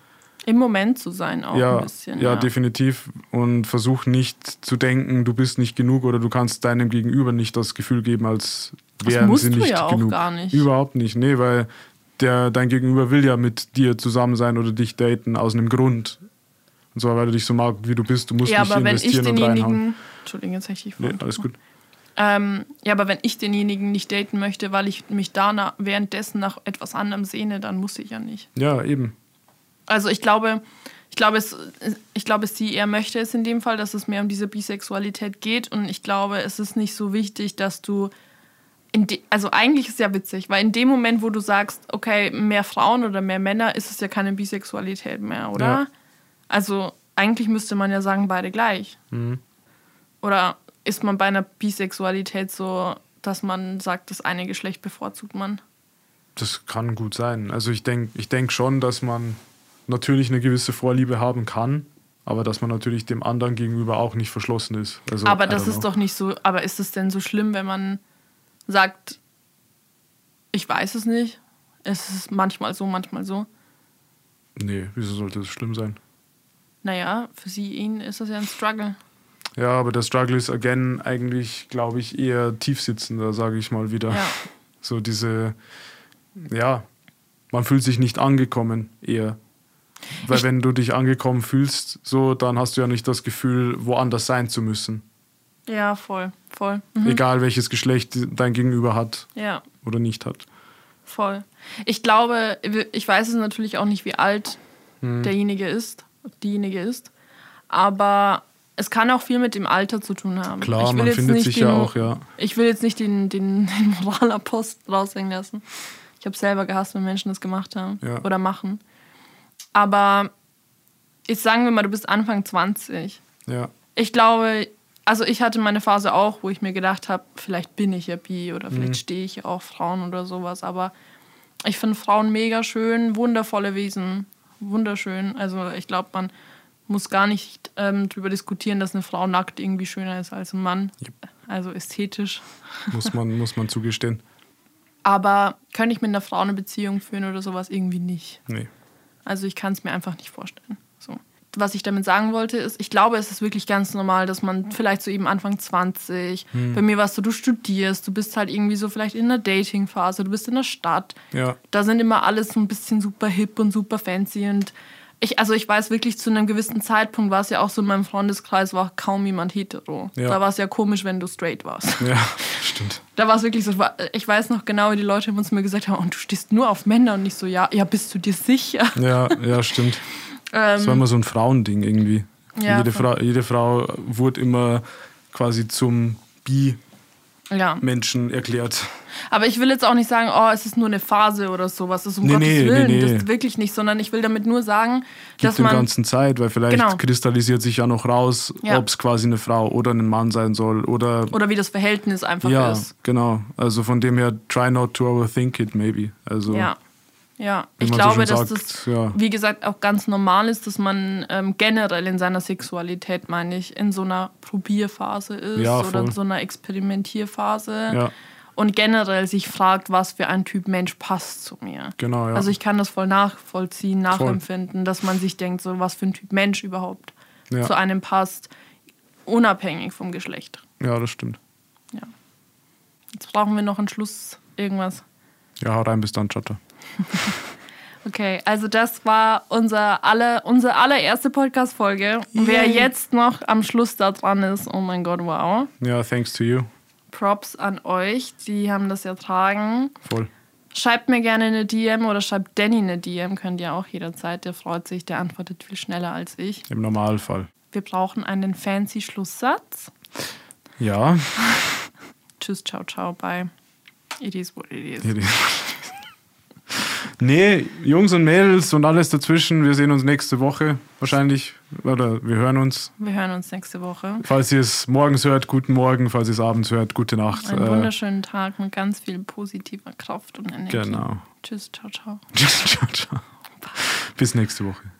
S1: Im Moment zu sein auch
S2: ja,
S1: ein bisschen.
S2: ja, definitiv. Und versuch nicht zu denken, du bist nicht genug oder du kannst deinem Gegenüber nicht das Gefühl geben, als
S1: Das
S2: wären
S1: musst
S2: sie
S1: du
S2: nicht
S1: ja auch
S2: genug.
S1: gar nicht.
S2: Überhaupt nicht, nee, weil der, dein Gegenüber will ja mit dir zusammen sein oder dich daten aus einem Grund. Und zwar, weil er dich so mag, wie du bist. Du musst
S1: Ja,
S2: nicht
S1: aber wenn ich
S2: investieren und reinhauen.
S1: Entschuldigung, jetzt ich dich
S2: Nee, alles gut.
S1: Ähm, ja, aber wenn ich denjenigen nicht daten möchte, weil ich mich da währenddessen nach etwas anderem sehne, dann muss ich ja nicht.
S2: Ja, eben.
S1: Also ich glaube, ich glaube, es, ich glaube, sie eher möchte es in dem Fall, dass es mehr um diese Bisexualität geht. Und ich glaube, es ist nicht so wichtig, dass du. De, also eigentlich ist es ja witzig, weil in dem Moment, wo du sagst, okay, mehr Frauen oder mehr Männer, ist es ja keine Bisexualität mehr, oder?
S2: Ja.
S1: Also eigentlich müsste man ja sagen, beide gleich.
S2: Mhm.
S1: Oder ist man bei einer Bisexualität so, dass man sagt, das eine Geschlecht bevorzugt man?
S2: Das kann gut sein. Also ich denke ich denk schon, dass man natürlich eine gewisse Vorliebe haben kann, aber dass man natürlich dem anderen gegenüber auch nicht verschlossen ist. Also,
S1: aber das ist
S2: know.
S1: doch nicht so. Aber ist es denn so schlimm, wenn man sagt, ich weiß es nicht? Es ist manchmal so, manchmal so.
S2: Nee, wieso sollte das schlimm sein?
S1: Naja, für sie, ihn ist das ja ein Struggle.
S2: Ja, aber der Struggle ist again eigentlich, glaube ich, eher tiefsitzender, sage ich mal wieder.
S1: Ja.
S2: So diese, ja, man fühlt sich nicht angekommen eher. Weil
S1: Ich-
S2: wenn du dich angekommen fühlst, so, dann hast du ja nicht das Gefühl, woanders sein zu müssen.
S1: Ja, voll, voll. Mhm.
S2: Egal welches Geschlecht dein Gegenüber hat
S1: Ja,
S2: oder nicht hat.
S1: voll. Ich glaube, ich weiß es natürlich auch nicht, wie alt
S2: Hm.
S1: derjenige ist, diejenige ist, aber es kann auch viel mit dem Alter zu tun haben.
S2: Klar,
S1: Ich will
S2: man
S1: jetzt
S2: findet
S1: nicht
S2: sich
S1: den,
S2: ja auch, ja.
S1: Ich will jetzt nicht den, den, den Moralapost raushängen lassen. Ich habe selber gehasst, wenn Menschen das gemacht haben
S2: Ja.
S1: oder machen. Aber ich sagen wir mal, du bist Anfang 20.
S2: Ja,
S1: Ich glaube, also ich hatte meine Phase auch, wo ich mir gedacht habe, vielleicht bin ich ja bi oder vielleicht stehe ich auch Frauen oder sowas. Aber ich finde Frauen mega schön, wundervolle Wesen, wunderschön. Also ich glaube, man muss gar nicht ähm, darüber diskutieren, dass eine Frau nackt irgendwie schöner ist als ein Mann. Also ästhetisch.
S2: muss man, muss man zugestehen.
S1: Aber könnte ich mit einer Frau eine Beziehung führen oder sowas irgendwie nicht.
S2: Nee.
S1: Also ich kann es mir einfach nicht vorstellen. So. Was ich damit sagen wollte, ist, ich glaube, es ist wirklich ganz normal, dass man vielleicht so eben Anfang 20,
S2: Hm.
S1: bei mir warst du, du studierst, du bist halt irgendwie so vielleicht in einer Dating-Phase, du bist in der Stadt.
S2: Ja,
S1: Da sind immer alles so ein bisschen super hip und super fancy und ich, also ich weiß wirklich, zu einem gewissen Zeitpunkt war es ja auch so in meinem Freundeskreis, war kaum jemand hetero.
S2: Ja.
S1: Da war es ja komisch, wenn du straight warst.
S2: ja, stimmt.
S1: Da war es wirklich so, ich weiß noch genau, wie die Leute uns mir gesagt haben, und du stehst nur auf Männer und nicht so, ja, ja, bist du dir sicher?
S2: Ja, ja, stimmt. Das war
S1: Ähm,
S2: immer so ein Frauending irgendwie.
S1: Ja,
S2: jede. Frau, jede Frau wurde immer quasi zum Bi-Menschen
S1: ja.
S2: erklärt.
S1: Aber ich will jetzt auch nicht sagen, oh, es ist nur eine Phase oder sowas. Das ist um
S2: Nee,
S1: Gottes
S2: nee,
S1: Willen.
S2: nee.
S1: Das ist wirklich nicht, sondern ich will damit nur sagen,
S2: Gibt
S1: dass
S2: dem
S1: man.
S2: Ganzen Zeit, weil vielleicht
S1: Genau.
S2: kristallisiert sich ja noch raus,
S1: Ja.
S2: ob es quasi eine Frau oder ein Mann sein soll. Oder
S1: Oder wie das Verhältnis einfach
S2: ja,
S1: ist.
S2: genau. Also von dem her, try not to overthink it, maybe. Also
S1: Ja. Ja. Ich
S2: so
S1: glaube,
S2: schön
S1: dass
S2: sagt,
S1: das,
S2: ja.
S1: wie gesagt, auch ganz normal ist, dass man ähm, generell in seiner Sexualität, meine ich, in so einer Probierphase ist
S2: Ja,
S1: oder in
S2: voll.
S1: so einer Experimentierphase.
S2: ja,
S1: Und generell sich fragt, was für ein Typ Mensch passt zu mir.
S2: genau, ja.
S1: Also ich kann das voll nachvollziehen, nachempfinden, dass man sich denkt, so was für ein Typ Mensch überhaupt zu einem passt, unabhängig vom Geschlecht.
S2: ja, das stimmt.
S1: Ja. Jetzt brauchen wir noch einen Schluss, irgendwas.
S2: Ja, hau rein, bis dann, Chatter.
S1: Okay, also das war unser aller, unsere allererste Podcast-Folge. Und Wer jetzt noch am Schluss da dran ist, oh mein Gott, wow.
S2: Ja, thanks to you.
S1: Props an euch, die haben das ertragen.
S2: Voll.
S1: Schreibt mir gerne eine DM oder schreibt Danny eine DM, könnt ihr auch jederzeit. Der freut sich, der antwortet viel schneller als ich.
S2: Im Normalfall.
S1: Wir brauchen einen fancy Schlusssatz.
S2: Ja.
S1: Tschüss, ciao, ciao, bye. It is what it is.
S2: Nee, Jungs und Mädels und alles dazwischen, wir sehen uns nächste Woche wahrscheinlich. Oder wir hören uns.
S1: Wir hören uns nächste Woche.
S2: Falls ihr es morgens hört, guten Morgen. Falls ihr es abends hört, gute Nacht.
S1: Einen
S2: Äh,
S1: wunderschönen Tag mit ganz viel positiver Kraft und Energie.
S2: Genau.
S1: Tschüss, ciao, ciao.
S2: ciao, ciao. Bis nächste Woche.